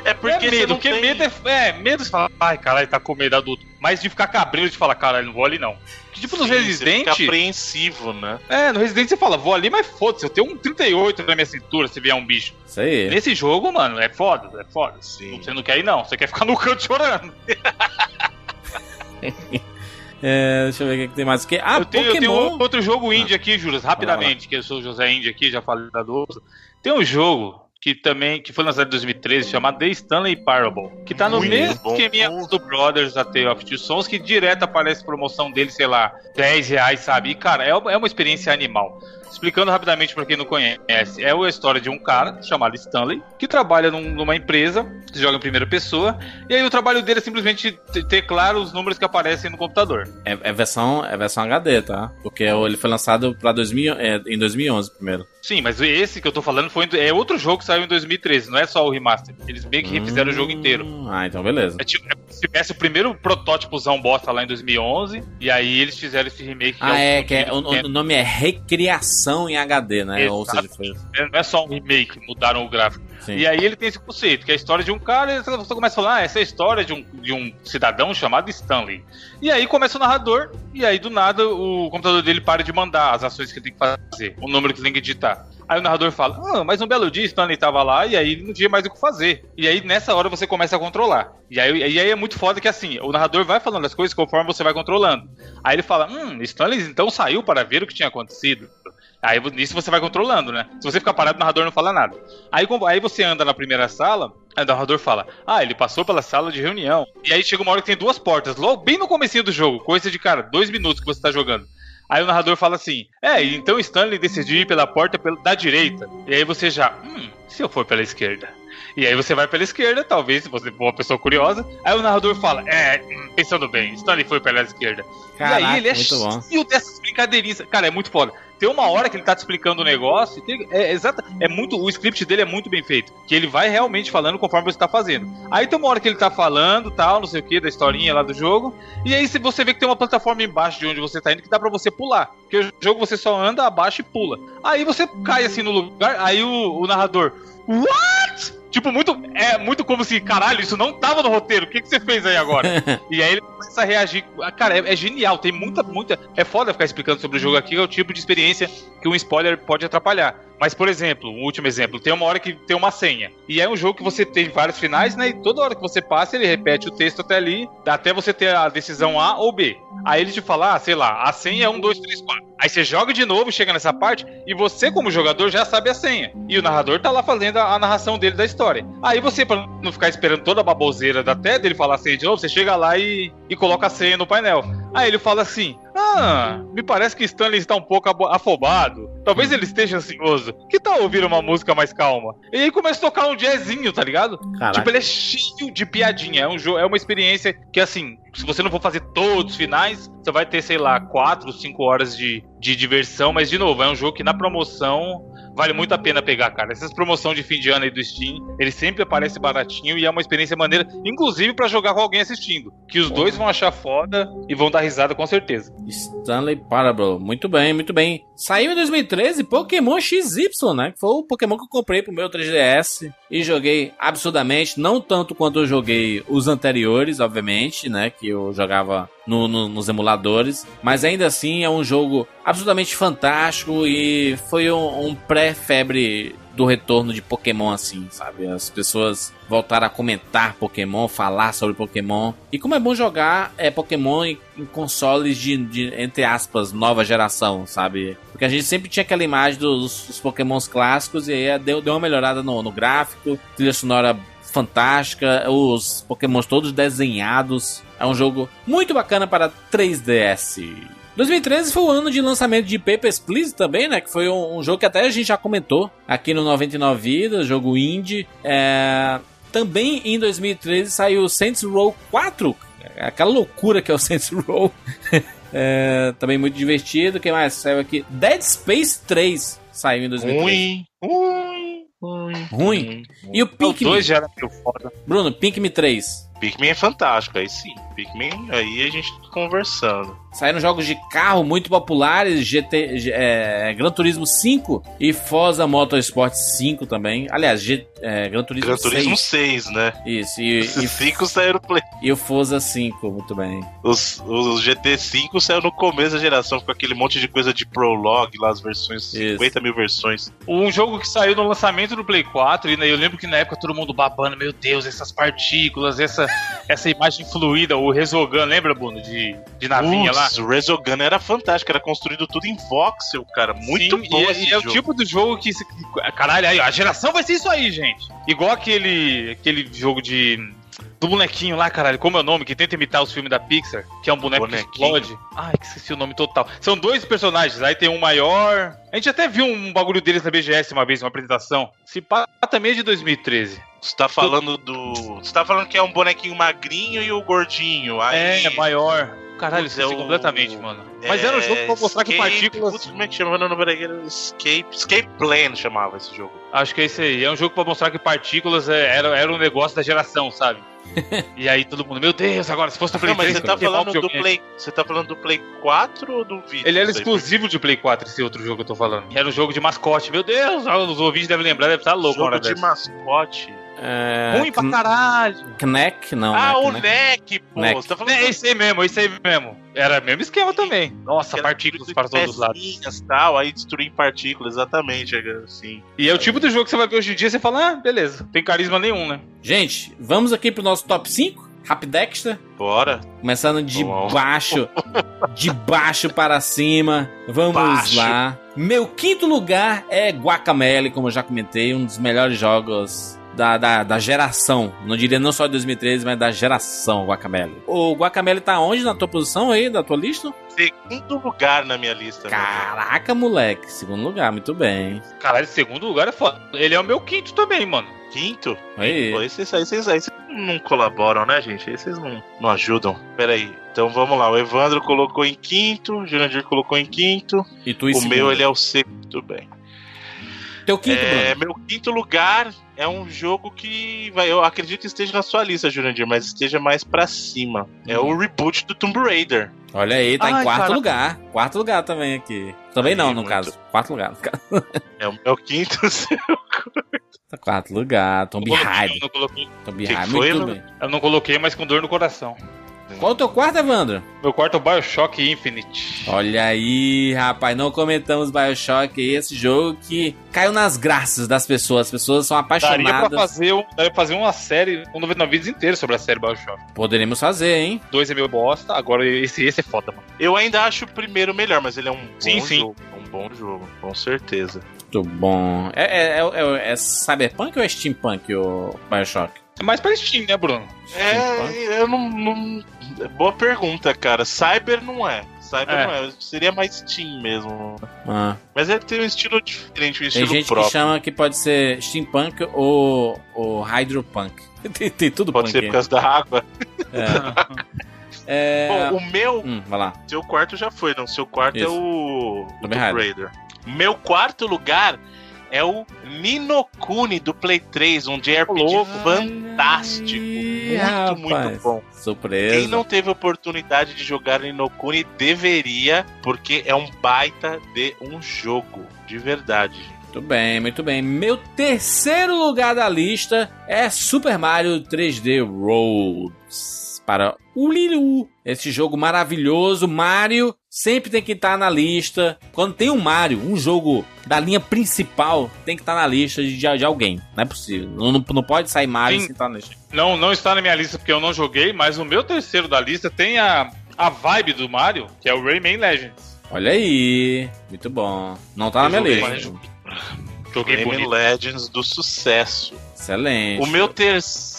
Speaker 3: É porque
Speaker 2: é
Speaker 3: você
Speaker 2: medo,
Speaker 3: não
Speaker 2: porque
Speaker 3: tem...
Speaker 2: medo é, é. Medo de falar, ai, caralho, tá com medo adulto. Mas de ficar cabreiro de falar, caralho, não vou ali não. Que tipo no
Speaker 3: Sim, Você
Speaker 2: Resident.
Speaker 3: fica apreensivo, né?
Speaker 2: É, no Resident você fala, vou ali, mas foda-se, eu tenho um 38 na minha cintura se vier um bicho.
Speaker 1: Isso aí.
Speaker 2: Nesse jogo, mano, é foda, é foda.
Speaker 3: Sim.
Speaker 2: Você não quer ir, não. Você quer ficar no canto chorando.
Speaker 1: É, deixa eu ver o que tem mais aqui. Ah,
Speaker 2: eu, tenho, eu tenho
Speaker 1: Pokémon.
Speaker 2: outro jogo indie aqui, Juras, rapidamente, que eu sou o José Indie aqui, já falei da Doce. Tem um jogo que também que foi lançado em 2013, chamado The Stanley Parable, que tá no
Speaker 3: Muito
Speaker 2: mesmo
Speaker 3: bom.
Speaker 2: esqueminha do Brothers, a Tale of Two Sons, que direto aparece promoção dele, sei lá, 10 reais, sabe? E, cara, é uma, é uma experiência animal. Explicando rapidamente pra quem não conhece, é a história de um cara chamado Stanley, que trabalha num- numa empresa, que joga em primeira pessoa, e aí o trabalho dele é simplesmente te- ter claro os números que aparecem no computador.
Speaker 1: É, é versão, é versão HD, tá? Porque ele foi lançado pra 2000, é, em 2011 primeiro.
Speaker 2: Sim, mas esse que eu tô falando foi é outro jogo que saiu em 2013, não é só o remaster. Eles meio que refizeram o jogo inteiro.
Speaker 1: Hum, Ah, então beleza.
Speaker 2: É tipo, é, se tivesse o primeiro protótipozão bosta lá em 2011, e aí eles fizeram esse remake.
Speaker 1: Ah,
Speaker 2: o
Speaker 1: é, que é, o, o nome é Recriação em HD, né? Ou seja, foi.
Speaker 2: não é só um remake, mudaram o gráfico.
Speaker 1: Sim.
Speaker 2: E aí ele tem esse conceito, que é a história de um cara, e você começa a falar, ah, essa é a história de um, de um cidadão chamado Stanley. E aí começa o narrador, e aí do nada o computador dele para de mandar as ações que ele tem que fazer, o número que ele tem que digitar. Aí o narrador fala, ah, mas um belo dia Stanley tava lá e aí ele não tinha mais o que fazer. E aí nessa hora você começa a controlar. E aí, e aí é muito foda que assim, o narrador vai falando as coisas conforme você vai controlando. Aí ele fala, hum, Stanley então saiu para ver o que tinha acontecido. Aí nisso você vai controlando, né? Se você ficar parado, o narrador não fala nada. Aí, aí você anda na primeira sala, aí o narrador fala, ah, ele passou pela sala de reunião. E aí chega uma hora que tem duas portas, logo bem no comecinho do jogo, coisa de, cara, dois minutos que você tá jogando. Aí o narrador fala assim, é, então Stanley decidiu ir pela porta da direita. E aí você já, hum, se eu for pela esquerda? E aí você vai pela esquerda, talvez, se você for uma pessoa curiosa. Aí o narrador fala, é, hum, pensando bem, Stanley foi pela esquerda.
Speaker 1: Caraca,
Speaker 2: e aí ele é
Speaker 1: muito bom.
Speaker 2: cheio dessas brincadeirinhas. Cara, é muito foda. Tem uma hora que ele tá te explicando o negócio, tem- é exata, é muito, o script dele é muito bem feito, que ele vai realmente falando conforme você tá fazendo. Aí tem uma hora que ele tá falando, tal, não sei o que, da historinha lá do jogo, e aí você vê que tem uma plataforma embaixo de onde você tá indo que dá pra você pular, porque o jogo você só anda abaixo e pula. Aí você cai assim no lugar, aí o, o narrador, what? Tipo, muito, é muito como se, caralho, isso não tava no roteiro, o que, que você fez aí agora? E aí ele começa a reagir. Ah, Cara, é, é genial. Tem muita, muita. É foda ficar explicando sobre o jogo aqui, é o tipo de experiência que um spoiler pode atrapalhar. Mas, por exemplo, um último exemplo, tem uma hora que tem uma senha. E é um jogo que você tem vários finais, né? E toda hora que você passa, ele repete o texto até ali, até você ter a decisão A ou B. Aí ele te fala, ah, sei lá, a senha é 1, 2, 3, 4. Aí você joga de novo, chega nessa parte, e você, como jogador, já sabe a senha. E o narrador tá lá fazendo a, narração dele da história. Aí você, pra não ficar esperando toda a baboseira da até dele falar a senha de novo, você chega lá e, e coloca a senha no painel. Aí ele fala assim: Ah, me parece que Stanley está um pouco afobado. Talvez ele esteja ansioso. Que tal ouvir uma música mais calma? E aí começa a tocar um jazzinho, tá ligado?
Speaker 1: Caraca.
Speaker 2: Tipo, ele é cheio de piadinha. É, um jogo, é uma experiência que, assim, se você não for fazer todos os finais, você vai ter, sei lá, 4, 5 horas de, de diversão. Mas, de novo, é um jogo que na promoção vale muito a pena pegar, cara. Essas promoções de fim de ano aí do Steam, ele sempre aparece baratinho e é uma experiência maneira, inclusive pra jogar com alguém assistindo. Que os dois vão achar foda e vão dar risada com certeza.
Speaker 1: Stanley Parable. Muito bem, muito bem. Saiu em 2013 Pokémon XY, né? Que foi o Pokémon que eu comprei pro meu 3DS e joguei absurdamente. Não tanto quanto eu joguei os anteriores, obviamente, né? Que eu jogava no- no- nos emuladores. Mas ainda assim é um jogo absolutamente fantástico e foi um, um pré-febre do retorno de Pokémon, assim, sabe? As pessoas voltaram a comentar Pokémon, falar sobre Pokémon. E como é bom jogar é, Pokémon em, em consoles de, de, entre aspas, nova geração, sabe? Porque a gente sempre tinha aquela imagem dos, dos Pokémons clássicos e aí deu, deu uma melhorada no, no gráfico, trilha sonora fantástica, os Pokémons todos desenhados. É um jogo muito bacana para 3DS. 2013 foi o ano de lançamento de Papers, Please também, né? Que foi um, um jogo que até a gente já comentou aqui no 99 Vidas, jogo indie. É... Também em 2013 saiu Saints Row 4, aquela loucura que é o Saints Row. É, também muito divertido. Quem mais saiu aqui? Dead Space 3 saiu em 2013.
Speaker 3: Ruim, ruim, ruim.
Speaker 1: Ruim. E o
Speaker 2: O
Speaker 1: Pikmin?
Speaker 2: 2 já era meio foda.
Speaker 1: Bruno, Pikmin 3.
Speaker 3: Pikmin é fantástico, aí sim. Pikmin, aí a gente tá conversando.
Speaker 1: Saíram jogos de carro muito populares, GT, é, Gran Turismo 5 e Forza Motorsport 5 também. Aliás, G, é, Gran Turismo,
Speaker 3: Gran Turismo
Speaker 1: 6.
Speaker 3: 6, né?
Speaker 1: Isso, e, e,
Speaker 3: 5 saíram play.
Speaker 1: e o Forza 5, muito bem.
Speaker 3: Os, os GT5 saiu no começo da geração com aquele monte de coisa de prologue lá, as versões,
Speaker 1: Isso.
Speaker 3: 50 mil versões.
Speaker 2: Um jogo que saiu no lançamento do Play 4, e né, eu lembro que na época todo mundo babando, meu Deus, essas partículas, essa, essa imagem fluida, o Resogun, lembra, Bruno? De, de navinha lá?
Speaker 3: Putz, o Resogun era fantástico, era construído tudo em voxel, cara. Muito
Speaker 2: Sim,
Speaker 3: bom
Speaker 2: e, é-
Speaker 3: esse
Speaker 2: e é o tipo do jogo que. Caralho, aí, ó, a geração vai ser isso aí, gente. Igual aquele, aquele jogo de. Do bonequinho lá, caralho, como é o nome? Que tenta imitar os filmes da Pixar, que é um boneco
Speaker 3: Bonequinho.
Speaker 2: que explode. Ai, que esqueci o nome total. São dois personagens, aí tem um maior. A gente até viu um bagulho deles na BGS uma vez, uma apresentação. Se pá também é de 2013.
Speaker 3: Você tá falando do. Você tá falando que é um bonequinho magrinho e o gordinho. Aí...
Speaker 2: É, maior. Caralho,
Speaker 3: Putz,
Speaker 2: esqueci
Speaker 3: é o-
Speaker 2: completamente, mano. Mas era um jogo pra mostrar que
Speaker 3: Escape-
Speaker 2: partículas.
Speaker 3: Putz, como é que chama? Não, não, peraí, era Escape. Escape Plan chamava esse jogo.
Speaker 2: Acho que é isso aí. É um jogo pra mostrar que partículas é- era, era um negócio da geração, sabe? e aí todo mundo, meu Deus, agora se fosse no Play
Speaker 3: Não, mas
Speaker 2: 3,
Speaker 3: você tá
Speaker 2: queimar o
Speaker 3: falando do. Play. Você tá falando do Play 4 ou do Vita?
Speaker 2: Ele era
Speaker 3: Isso
Speaker 2: exclusivo de Play 4, esse outro jogo que eu tô falando. Era um jogo de mascote. Meu Deus, os ouvintes devem lembrar, deve estar louco
Speaker 3: Jogo de
Speaker 2: dessa.
Speaker 3: mascote.
Speaker 1: É,
Speaker 2: Ruim pra caralho.
Speaker 1: Knack, não.
Speaker 3: ah,
Speaker 1: né?
Speaker 3: o
Speaker 1: Knack.
Speaker 3: NEC, pô.
Speaker 1: NEC.
Speaker 3: Você tá falando
Speaker 2: É esse aí mesmo, esse aí mesmo. Era o mesmo esquema também. Nossa, partículas para todos os lados.
Speaker 3: tal, aí destruir partículas, exatamente, assim.
Speaker 2: E é o tipo de jogo que você vai ver hoje em dia você fala, ah, beleza, não tem carisma nenhum, né?
Speaker 1: Gente, vamos aqui pro nosso top 5? Rapidextra.
Speaker 3: Bora.
Speaker 1: Começando de baixo, de baixo para cima. Vamos
Speaker 3: Baixo.
Speaker 1: lá. Meu quinto lugar é Guacamele, como eu já comentei, um dos melhores jogos da, da, da geração. Não diria não só de 2013, mas da geração Guacamele. O Guacamele tá onde na tua posição aí, da tua lista?
Speaker 3: Segundo lugar na minha lista.
Speaker 1: Caraca, moleque. Segundo lugar, muito bem.
Speaker 2: Caralho, segundo lugar é foda. Ele é o meu quinto também, mano.
Speaker 3: Quinto?
Speaker 1: Aí.
Speaker 3: Pô, esses aí, vocês aí vocês não colaboram, né, gente? Aí vocês não, não ajudam. Pera aí. Então vamos lá. O Evandro colocou em quinto, o Jurandir colocou em quinto.
Speaker 1: E tu e
Speaker 3: o
Speaker 1: segundo.
Speaker 3: meu, ele é o segundo. Tudo bem.
Speaker 1: Teu quinto,
Speaker 3: É,
Speaker 1: Bruno.
Speaker 3: meu quinto lugar é um jogo que vai, eu acredito que esteja na sua lista, Jurandir, mas esteja mais pra cima. É
Speaker 1: Hum.
Speaker 3: o reboot do Tomb Raider.
Speaker 1: Olha aí, tá em
Speaker 2: Ai,
Speaker 1: quarto
Speaker 2: cara.
Speaker 1: lugar. Quarto lugar também aqui. Também
Speaker 3: Aí,
Speaker 1: não, no
Speaker 3: muito.
Speaker 1: caso. Quarto lugar, no caso.
Speaker 3: É o meu quinto.
Speaker 1: Tá quarto lugar. Tomb Raider.
Speaker 2: eu não coloquei,
Speaker 1: Tomb Raider,
Speaker 3: foi,
Speaker 1: muito
Speaker 3: mano?
Speaker 1: bem.
Speaker 2: eu não coloquei, mas com dor no coração.
Speaker 1: Qual o teu quarto, Evandro?
Speaker 2: Meu quarto é o Bioshock Infinite.
Speaker 1: Olha aí, rapaz, não comentamos Bioshock aí, esse jogo que caiu nas graças das pessoas. As pessoas são
Speaker 2: Daria pra
Speaker 1: apaixonadas.
Speaker 2: fazer, um, daria pra fazer uma série, um 99 vídeos inteiro sobre a série Bioshock.
Speaker 1: Poderíamos fazer, hein?
Speaker 2: Dois é meio bosta, agora esse, esse é foda, mano.
Speaker 3: Eu ainda acho o primeiro melhor, mas ele é um bom
Speaker 2: Sim, sim.
Speaker 3: jogo. É um bom jogo, com certeza.
Speaker 1: Muito bom. É, é, é, é, é Cyberpunk ou é Steampunk o Bioshock?
Speaker 2: É mais pra Steam, né, Bruno?
Speaker 1: Steampunk?
Speaker 3: É, eu não, não- Boa pergunta, cara. Cyber não é. Cyber
Speaker 1: É.
Speaker 3: não é, seria mais Steam mesmo.
Speaker 1: Ah.
Speaker 3: Mas ele tem um estilo diferente, um
Speaker 1: Tem
Speaker 3: estilo
Speaker 1: gente
Speaker 3: próprio.
Speaker 1: que chama que pode ser steampunk ou, ou hydropunk. Tem, tem tudo
Speaker 3: Pode
Speaker 1: punk
Speaker 3: ser
Speaker 1: aí.
Speaker 3: por causa da água.
Speaker 1: É. É,
Speaker 3: Bom, o meu,
Speaker 1: hum, vai lá.
Speaker 3: seu quarto já foi, não? Seu quarto
Speaker 1: Isso.
Speaker 3: é o
Speaker 1: Tomb
Speaker 3: Tomb.
Speaker 1: Raider.
Speaker 3: Meu quarto lugar é o Ninokuni do Play 3, um JRPG
Speaker 2: louco.
Speaker 3: fantástico. Muito, muito
Speaker 1: rapaz.
Speaker 3: bom.
Speaker 1: Surpresa.
Speaker 3: Quem não teve oportunidade de jogar Ninokuni deveria, porque é um baita de um jogo. De verdade, gente.
Speaker 1: Muito bem, muito bem. Meu terceiro lugar da lista é Super Mario 3D Worlds para o Lilu. Esse jogo maravilhoso, Mario, sempre tem que estar na lista. Quando tem um Mario, um jogo da linha principal, tem que estar na lista de, de alguém. Não é possível. Não, não- não pode sair Mario
Speaker 2: Sim.
Speaker 1: sem estar na lista.
Speaker 2: Não, não está na minha lista porque eu não joguei, mas o meu terceiro da lista tem a, a vibe do Mario, que é o Rayman Legends.
Speaker 1: Olha aí, muito bom. Não tá na minha
Speaker 3: Eu joguei,
Speaker 1: lista.
Speaker 2: Joguei
Speaker 3: Rayman. Legends do sucesso.
Speaker 1: Excelente.
Speaker 3: O meu terceiro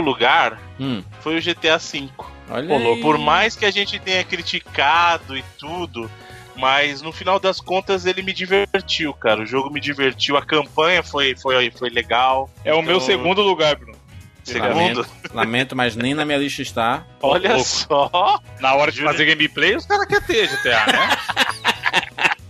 Speaker 3: lugar
Speaker 1: Hum,
Speaker 3: foi o GTA V.
Speaker 1: olha.
Speaker 3: Por mais que a gente tenha criticado e tudo, mas no final das contas ele me divertiu, cara. O jogo me divertiu, a campanha foi, foi, foi legal.
Speaker 2: É o meu
Speaker 3: Então,
Speaker 2: segundo lugar, Bruno.
Speaker 3: Segundo,
Speaker 1: Lamento, lamento, mas nem na minha lista está.
Speaker 3: olha só.
Speaker 2: Na hora de
Speaker 3: Júlio.
Speaker 2: fazer gameplay, os caras querem ter GTA, né?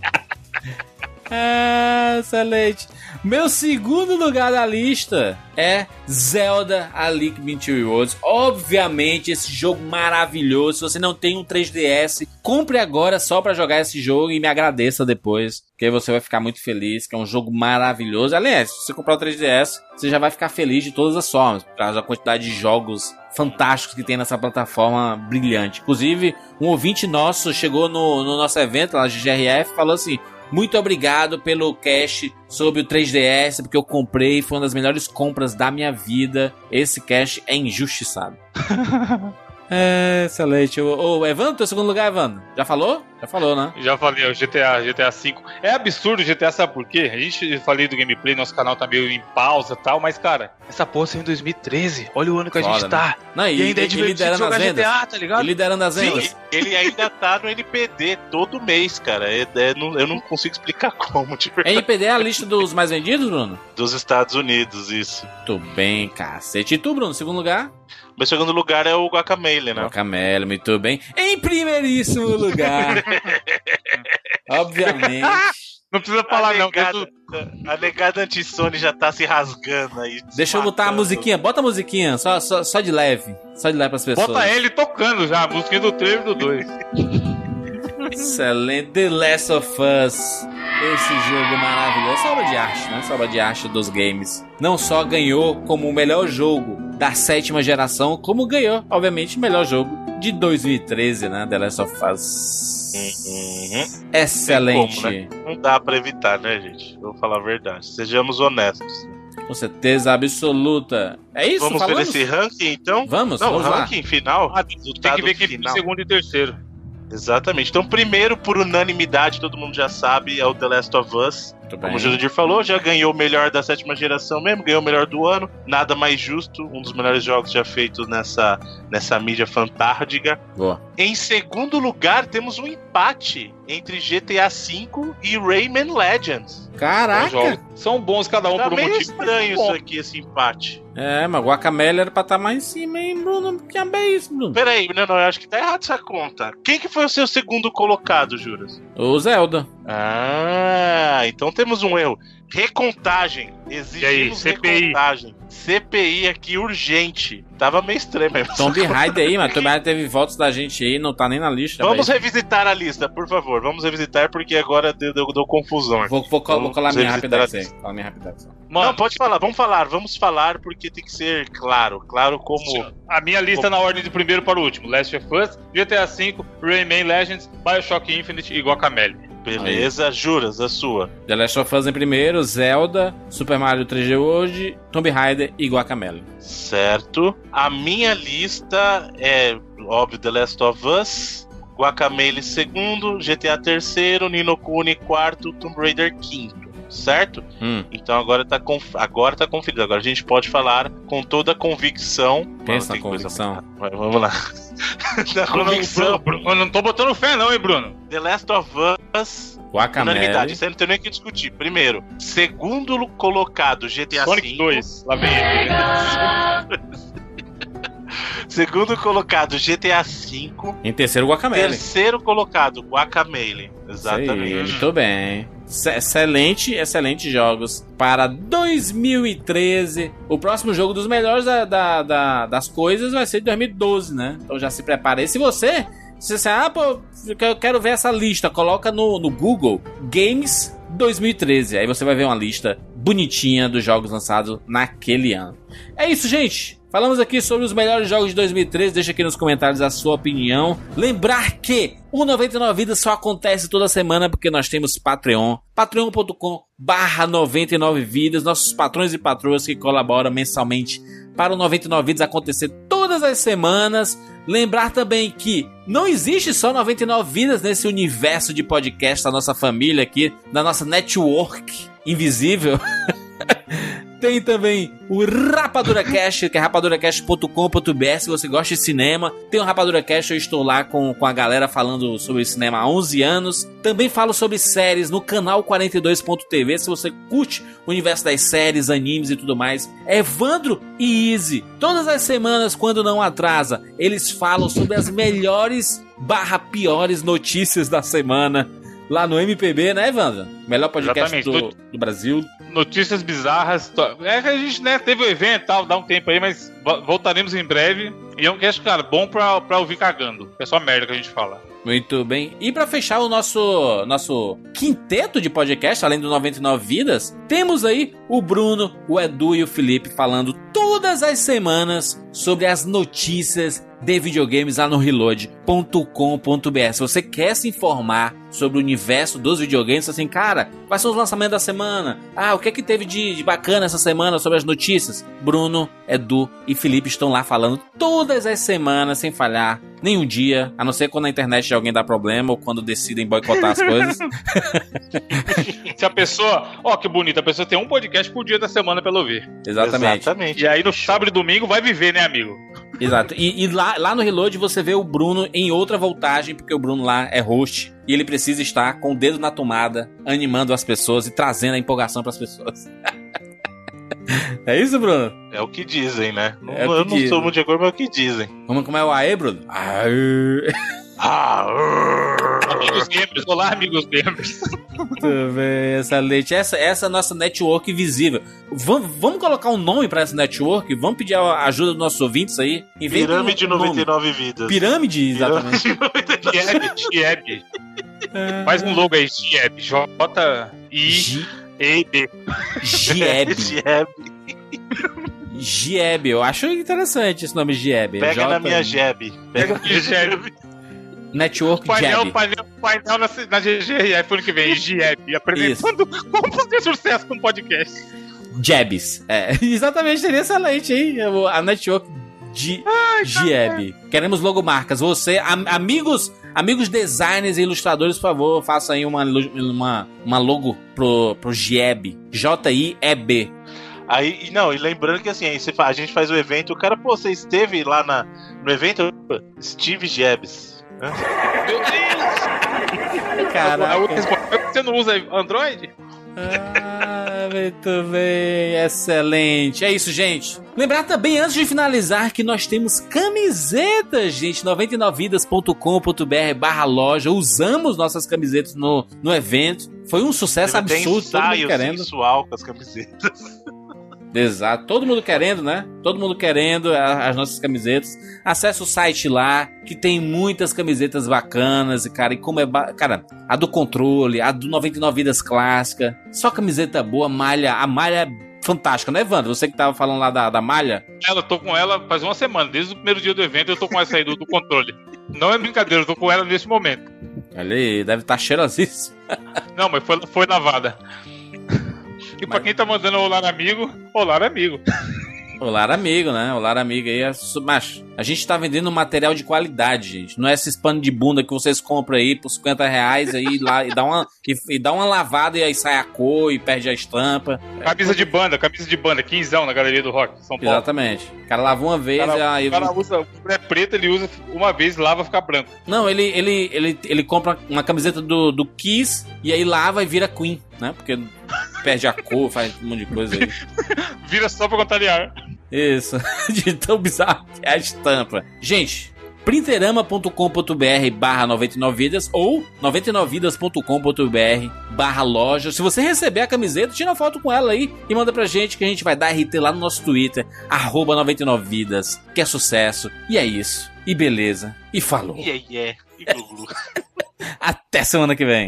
Speaker 1: Ah, excelente. Meu segundo lugar da lista é Zelda A Link Between Worlds. Obviamente, esse jogo maravilhoso. Se você não tem um 3DS, compre agora só pra jogar esse jogo e me agradeça depois, que aí você vai ficar muito feliz, que é um jogo maravilhoso. Aliás, se você comprar o 3DS, você já vai ficar feliz de todas as formas, por causa da quantidade de jogos fantásticos que tem nessa plataforma brilhante. Inclusive, um ouvinte nosso chegou no, no nosso evento lá de GRF e falou assim: muito obrigado pelo cash sobre o 3DS, porque eu comprei, foi uma das melhores compras da minha vida. Esse cash é injustiçado. é, excelente. Ô, ô, Evandro, teu segundo lugar, Evandro? Já falou? Já falou, né?
Speaker 2: Já falei, o GTA, GTA V. É absurdo o GTA, sabe por quê? A gente falei do gameplay, nosso canal tá meio em pausa e tal, mas, cara, essa porra saiu em 2013. Olha o ano que a
Speaker 1: Foda,
Speaker 2: gente tá.
Speaker 1: Não, e,
Speaker 2: E ainda é
Speaker 1: e
Speaker 2: divertido jogar
Speaker 1: as vendas.
Speaker 2: GTA, tá
Speaker 1: E
Speaker 2: ligado?
Speaker 1: liderando as
Speaker 3: Sim,
Speaker 1: vendas.
Speaker 3: ele ainda tá no NPD todo mês, cara. É- é- não- eu não consigo explicar como, de verdade.
Speaker 1: NPD é a lista dos mais vendidos, Bruno?
Speaker 3: Dos Estados Unidos, isso.
Speaker 1: Muito bem, cacete. E tu, Bruno, segundo lugar?
Speaker 3: Meu segundo lugar é o Guacamele, né?
Speaker 1: Guacamele, muito bem. Em primeiríssimo lugar. Obviamente.
Speaker 2: Não precisa falar,
Speaker 3: a
Speaker 2: não. que
Speaker 3: negada, a negada anti-Sony já tá se rasgando aí.
Speaker 1: Deixa eu botar a musiquinha. Bota a musiquinha, só, só, só de leve. Só de leve pras pessoas.
Speaker 2: Bota ele tocando já, a música do trailer do 2.
Speaker 1: Excelente. The Last of Us. Esse jogo maravilhoso. Essa obra de arte, né? Essa obra de arte dos games. Não só ganhou como o melhor jogo da sétima geração, como ganhou, obviamente, o melhor jogo de 2013, né? The Last of Us.
Speaker 3: Uhum.
Speaker 1: Excelente.
Speaker 3: Tem Não dá pra evitar, né, gente? Vou falar a verdade. Sejamos honestos.
Speaker 1: Com certeza absoluta. É isso?
Speaker 3: vamos
Speaker 1: Falamos?
Speaker 3: ver esse ranking, então?
Speaker 1: Vamos,
Speaker 3: Não,
Speaker 1: vamos lá.
Speaker 3: ranking final.
Speaker 2: Ah, tem que ver foi
Speaker 3: final.
Speaker 2: segundo e terceiro.
Speaker 3: Exatamente. Então, primeiro, por unanimidade, todo mundo já sabe, é o The Last of Us.
Speaker 1: Muito
Speaker 3: Como o Jurandir falou, já ganhou o melhor da sétima geração mesmo, ganhou o melhor do ano. Nada mais justo, um dos melhores jogos já feitos nessa, nessa mídia fantástica.
Speaker 1: Boa.
Speaker 3: Em segundo lugar, temos um empate entre GTA V e Rayman Legends.
Speaker 1: Caraca.
Speaker 2: são bons cada um
Speaker 3: tá
Speaker 2: por um
Speaker 3: meio
Speaker 2: motivo.
Speaker 3: estranho isso aqui, esse empate.
Speaker 1: É, mas Guacamele era pra estar mais em cima, hein, Bruno? Que é isso, Bruno?
Speaker 3: Peraí, não, não, eu acho que tá errado essa conta. Quem que foi o seu segundo colocado, Juras?
Speaker 1: O Zelda.
Speaker 3: Ah, então temos um erro. Recontagem. Exigimos
Speaker 2: E aí, CPI?
Speaker 3: recontagem. CPI aqui urgente. Tava meio estranho mesmo.
Speaker 1: Tomb Raider aí, mas Tomb Raider teve votos da gente aí, não tá nem na lista.
Speaker 3: Vamos
Speaker 1: velho.
Speaker 3: revisitar a lista, por favor. Vamos revisitar porque agora deu, deu- deu confusão.
Speaker 1: Vou, vou, vou colar minha
Speaker 3: a
Speaker 1: aí. minha.
Speaker 2: Mano,
Speaker 3: Não, pode falar, vamos falar, vamos falar porque tem que ser claro. Claro como.
Speaker 2: a minha lista na ordem de primeiro para o último: Last of Us, GTA V, Rayman Legends, Bioshock Infinite e Guacamele.
Speaker 3: Beleza, juras, a sua.
Speaker 1: The Last of Us em primeiro, Zelda, Super Mario 3D World, Tomb Raider e Guacamele.
Speaker 3: Certo. A minha lista é, óbvio, The Last of Us, Guacamele segundo, GTA terceiro, Nino Kuni quarto, Tomb Raider quinto. Certo?
Speaker 1: Hum.
Speaker 3: Então agora tá, conf... agora tá conferido. Agora a gente pode falar com toda a convicção.
Speaker 1: Pensa
Speaker 3: Mano, coisa
Speaker 1: convicção.
Speaker 3: Vai, Vamos lá. da convicção.
Speaker 2: Bruno, Bruno, eu não tô botando fé, não, hein, Bruno?
Speaker 3: The Last of Us.
Speaker 1: Guacamele.
Speaker 3: Unanimidade. Isso aí não tem nem o que discutir. Primeiro, segundo colocado GTA
Speaker 2: Sonic
Speaker 3: V.
Speaker 2: 2. Lá vem ele.
Speaker 3: Segundo colocado GTA V.
Speaker 1: Em terceiro, Guacamele.
Speaker 3: Terceiro colocado Guacamele. Exatamente.
Speaker 1: muito bem. Ex- Excelente, excelentes jogos para 2013. O próximo jogo dos melhores da- da- da- das coisas vai ser de 2012, né? Então já se prepare. E se você, se você, ah, pô, eu quero ver essa lista, coloca no, no Google Games 2013. Aí você vai ver uma lista bonitinha dos jogos lançados naquele ano. É isso, gente. Falamos aqui sobre os melhores jogos de 2013. Deixa aqui nos comentários a sua opinião. Lembrar que o 99 Vidas só acontece toda semana porque nós temos Patreon. Patreon.com barra 99 Vidas. Nossos patrões e patroas que colaboram mensalmente para o 99 Vidas acontecer todas as semanas. Lembrar também que não existe só 99 Vidas nesse universo de podcast da nossa família aqui, da nossa network invisível. Tem também o Rapadura Cash, que é rapaduracast.com.br. Se você gosta de cinema, tem o Rapadura Cash. Eu estou lá com, com a galera falando sobre cinema há 11 anos. Também falo sobre séries no canal 42.tv. Se você curte o universo das séries, animes e tudo mais. Evandro e Easy, todas as semanas, quando não atrasa, eles falam sobre as melhores barra piores notícias da semana. Lá no MPB, né, Evandro? Melhor podcast do, do Brasil.
Speaker 2: Notícias bizarras. É que a gente né, teve o evento e tal, dá um tempo aí, mas vo- voltaremos em breve. E é um cast, cara, bom pra, pra ouvir cagando. É só merda que a gente fala.
Speaker 1: Muito bem. E pra fechar o nosso nosso quinteto de podcast, além do 99 vidas, temos aí o Bruno, o Edu e o Felipe falando todas as semanas sobre as notícias de videogames lá no reload.com.br. Se você quer se informar sobre o universo dos videogames, assim, cara, quais são os lançamentos da semana? Ah, o que é que teve de, de bacana essa semana sobre as notícias? Bruno, Edu e Felipe estão lá falando todas as semanas, sem falhar, nenhum dia, a não ser quando a internet de alguém dá problema ou quando decidem boicotar as coisas.
Speaker 2: Se a pessoa. Ó, que bonito, a pessoa tem um podcast por dia da semana pra ela ouvir.
Speaker 1: Exatamente.
Speaker 3: Exatamente.
Speaker 2: E aí no sábado e domingo vai viver, né, amigo?
Speaker 1: Exato. E, e lá, lá no Reload você vê o Bruno em outra voltagem, porque o Bruno lá é host e ele precisa estar com o dedo na tomada, animando as pessoas e trazendo a empolgação para as pessoas. é isso, Bruno?
Speaker 3: É o que dizem, né?
Speaker 1: É
Speaker 3: eu não
Speaker 1: dizem.
Speaker 3: sou muito de acordo, mas é o que dizem.
Speaker 1: Como, como é o AE, Bruno? Aê.
Speaker 3: Ah, urr.
Speaker 2: Amigos gamers, olá, amigos gamers.
Speaker 1: Muito bem, excelente. Essa, essa é a nossa network visível. Vamos, vamos colocar um nome para essa network? Vamos pedir a ajuda dos nossos ouvintes aí? Inventa
Speaker 3: Pirâmide
Speaker 1: um, um nome.
Speaker 3: 99 vidas.
Speaker 1: Pirâmide, exatamente.
Speaker 3: Pirâmide 99
Speaker 2: Gieb, Gieb. Faz um logo aí, Gieb. J-I-E-B.
Speaker 1: Gieb.
Speaker 3: Gieb.
Speaker 1: Gieb. Eu acho interessante esse nome Gieb.
Speaker 3: Pega
Speaker 1: J-
Speaker 3: na minha Jeb. Pega na minha Jeb.
Speaker 1: Network
Speaker 2: Painel,
Speaker 1: Jeb.
Speaker 2: painel, painel na, na GGRF ano que vem, Gieb. Apresentando como fazer sucesso com podcast.
Speaker 1: Jebs. É, exatamente, seria excelente, hein? A network de Gieb. Queremos logomarcas. Você, am- amigos, amigos designers e ilustradores, por favor, façam aí uma, uma, uma logo pro, pro Gieb. J-I-E-B.
Speaker 3: Aí, e não, e lembrando que assim, aí você a gente faz o evento, o cara, pô, você esteve lá na, no evento? Steve Jebs.
Speaker 2: Meu Deus!
Speaker 1: Caraca.
Speaker 2: Você não usa Android?
Speaker 1: Ah, muito bem, excelente. É isso, gente. Lembrar também, antes de finalizar, que nós temos camisetas, gente. 99vidas.com.br barra loja. Usamos nossas camisetas no, no evento. Foi um sucesso
Speaker 3: até
Speaker 1: absurdo, todo mundo
Speaker 3: ensaio
Speaker 1: querendo.
Speaker 3: sensual com as camisetas.
Speaker 1: Exato, todo mundo querendo, né? Todo mundo querendo as nossas camisetas. Acesse o site lá, que tem muitas camisetas bacanas, e cara, e como é. ba- Cara, a do controle, a do 99 Vidas clássica. Só camiseta boa, malha. A malha é fantástica, né, Evandro? Você que tava falando lá da, da malha.
Speaker 2: Ela, tô com ela faz uma semana. Desde o primeiro dia do evento eu tô com essa aí do, do controle. Não é brincadeira, eu tô com ela nesse momento.
Speaker 1: Olha aí, deve estar tá cheirosíssimo.
Speaker 2: Não, mas foi, foi lavada. E pra quem tá mandando olá amigo, olá amigo.
Speaker 1: O Lar Amigo, né? O Lar Amigo aí é. Mas a gente tá vendendo material de qualidade, gente. Não é esses panos de bunda que vocês compram aí por 50 reais aí lá e dá uma, e, e dá uma lavada e aí sai a cor e perde a estampa.
Speaker 2: Camisa de banda, camisa de banda, 15 na galeria do rock, São Paulo.
Speaker 1: Exatamente. O cara lava uma vez
Speaker 2: O cara,
Speaker 1: aí.
Speaker 2: o cara usa, é preto, ele usa uma vez, lava, fica branco.
Speaker 1: Não, ele, ele, ele, ele compra uma camiseta do, do Kiss e aí lava e vira Queen, né? Porque perde a cor, faz um monte de coisa aí.
Speaker 2: Vira só pra contrariar.
Speaker 1: Isso, de tão bizarro que é a estampa. Gente, printerama.com.br barra 99vidas ou 99vidas.com.br barra loja. Se você receber a camiseta, tira uma foto com ela aí e manda pra gente que a gente vai dar RT lá no nosso Twitter, arroba 99vidas, que é sucesso. E é isso. E beleza. E falou.
Speaker 3: E aí, é. E glu, glu.
Speaker 1: Até semana que vem.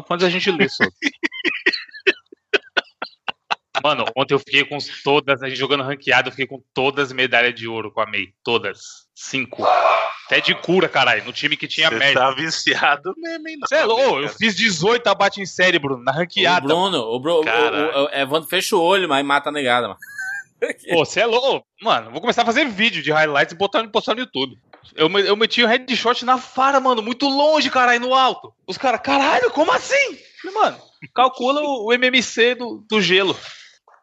Speaker 2: De contas, a gente lê sobre. Mano, ontem eu fiquei com todas, a gente jogando ranqueado, eu fiquei com todas as medalhas de ouro com a May. Todas. Cinco. Até de cura, caralho, no time que tinha
Speaker 3: Você
Speaker 2: merda.
Speaker 3: tá viciado mesmo, hein?
Speaker 2: Você é louco? Eu fiz 18 abate em série, Bruno, na
Speaker 1: O
Speaker 2: ranqueada.
Speaker 1: Bruno, o, Bru, o, o, o Evandro fecha o olho, mas mata a negada, mano.
Speaker 2: Pô, você é louco? Mano, vou começar a fazer vídeo de highlights e botar, postar no YouTube. Eu, eu meti o headshot na fara, mano, muito longe, caralho, no alto. Os caras, caralho, como assim? Mano, calcula o, o MMC do, do gelo.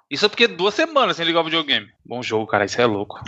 Speaker 2: Isso é porque duas semanas sem ligar o videogame. Bom jogo, cara, isso é louco.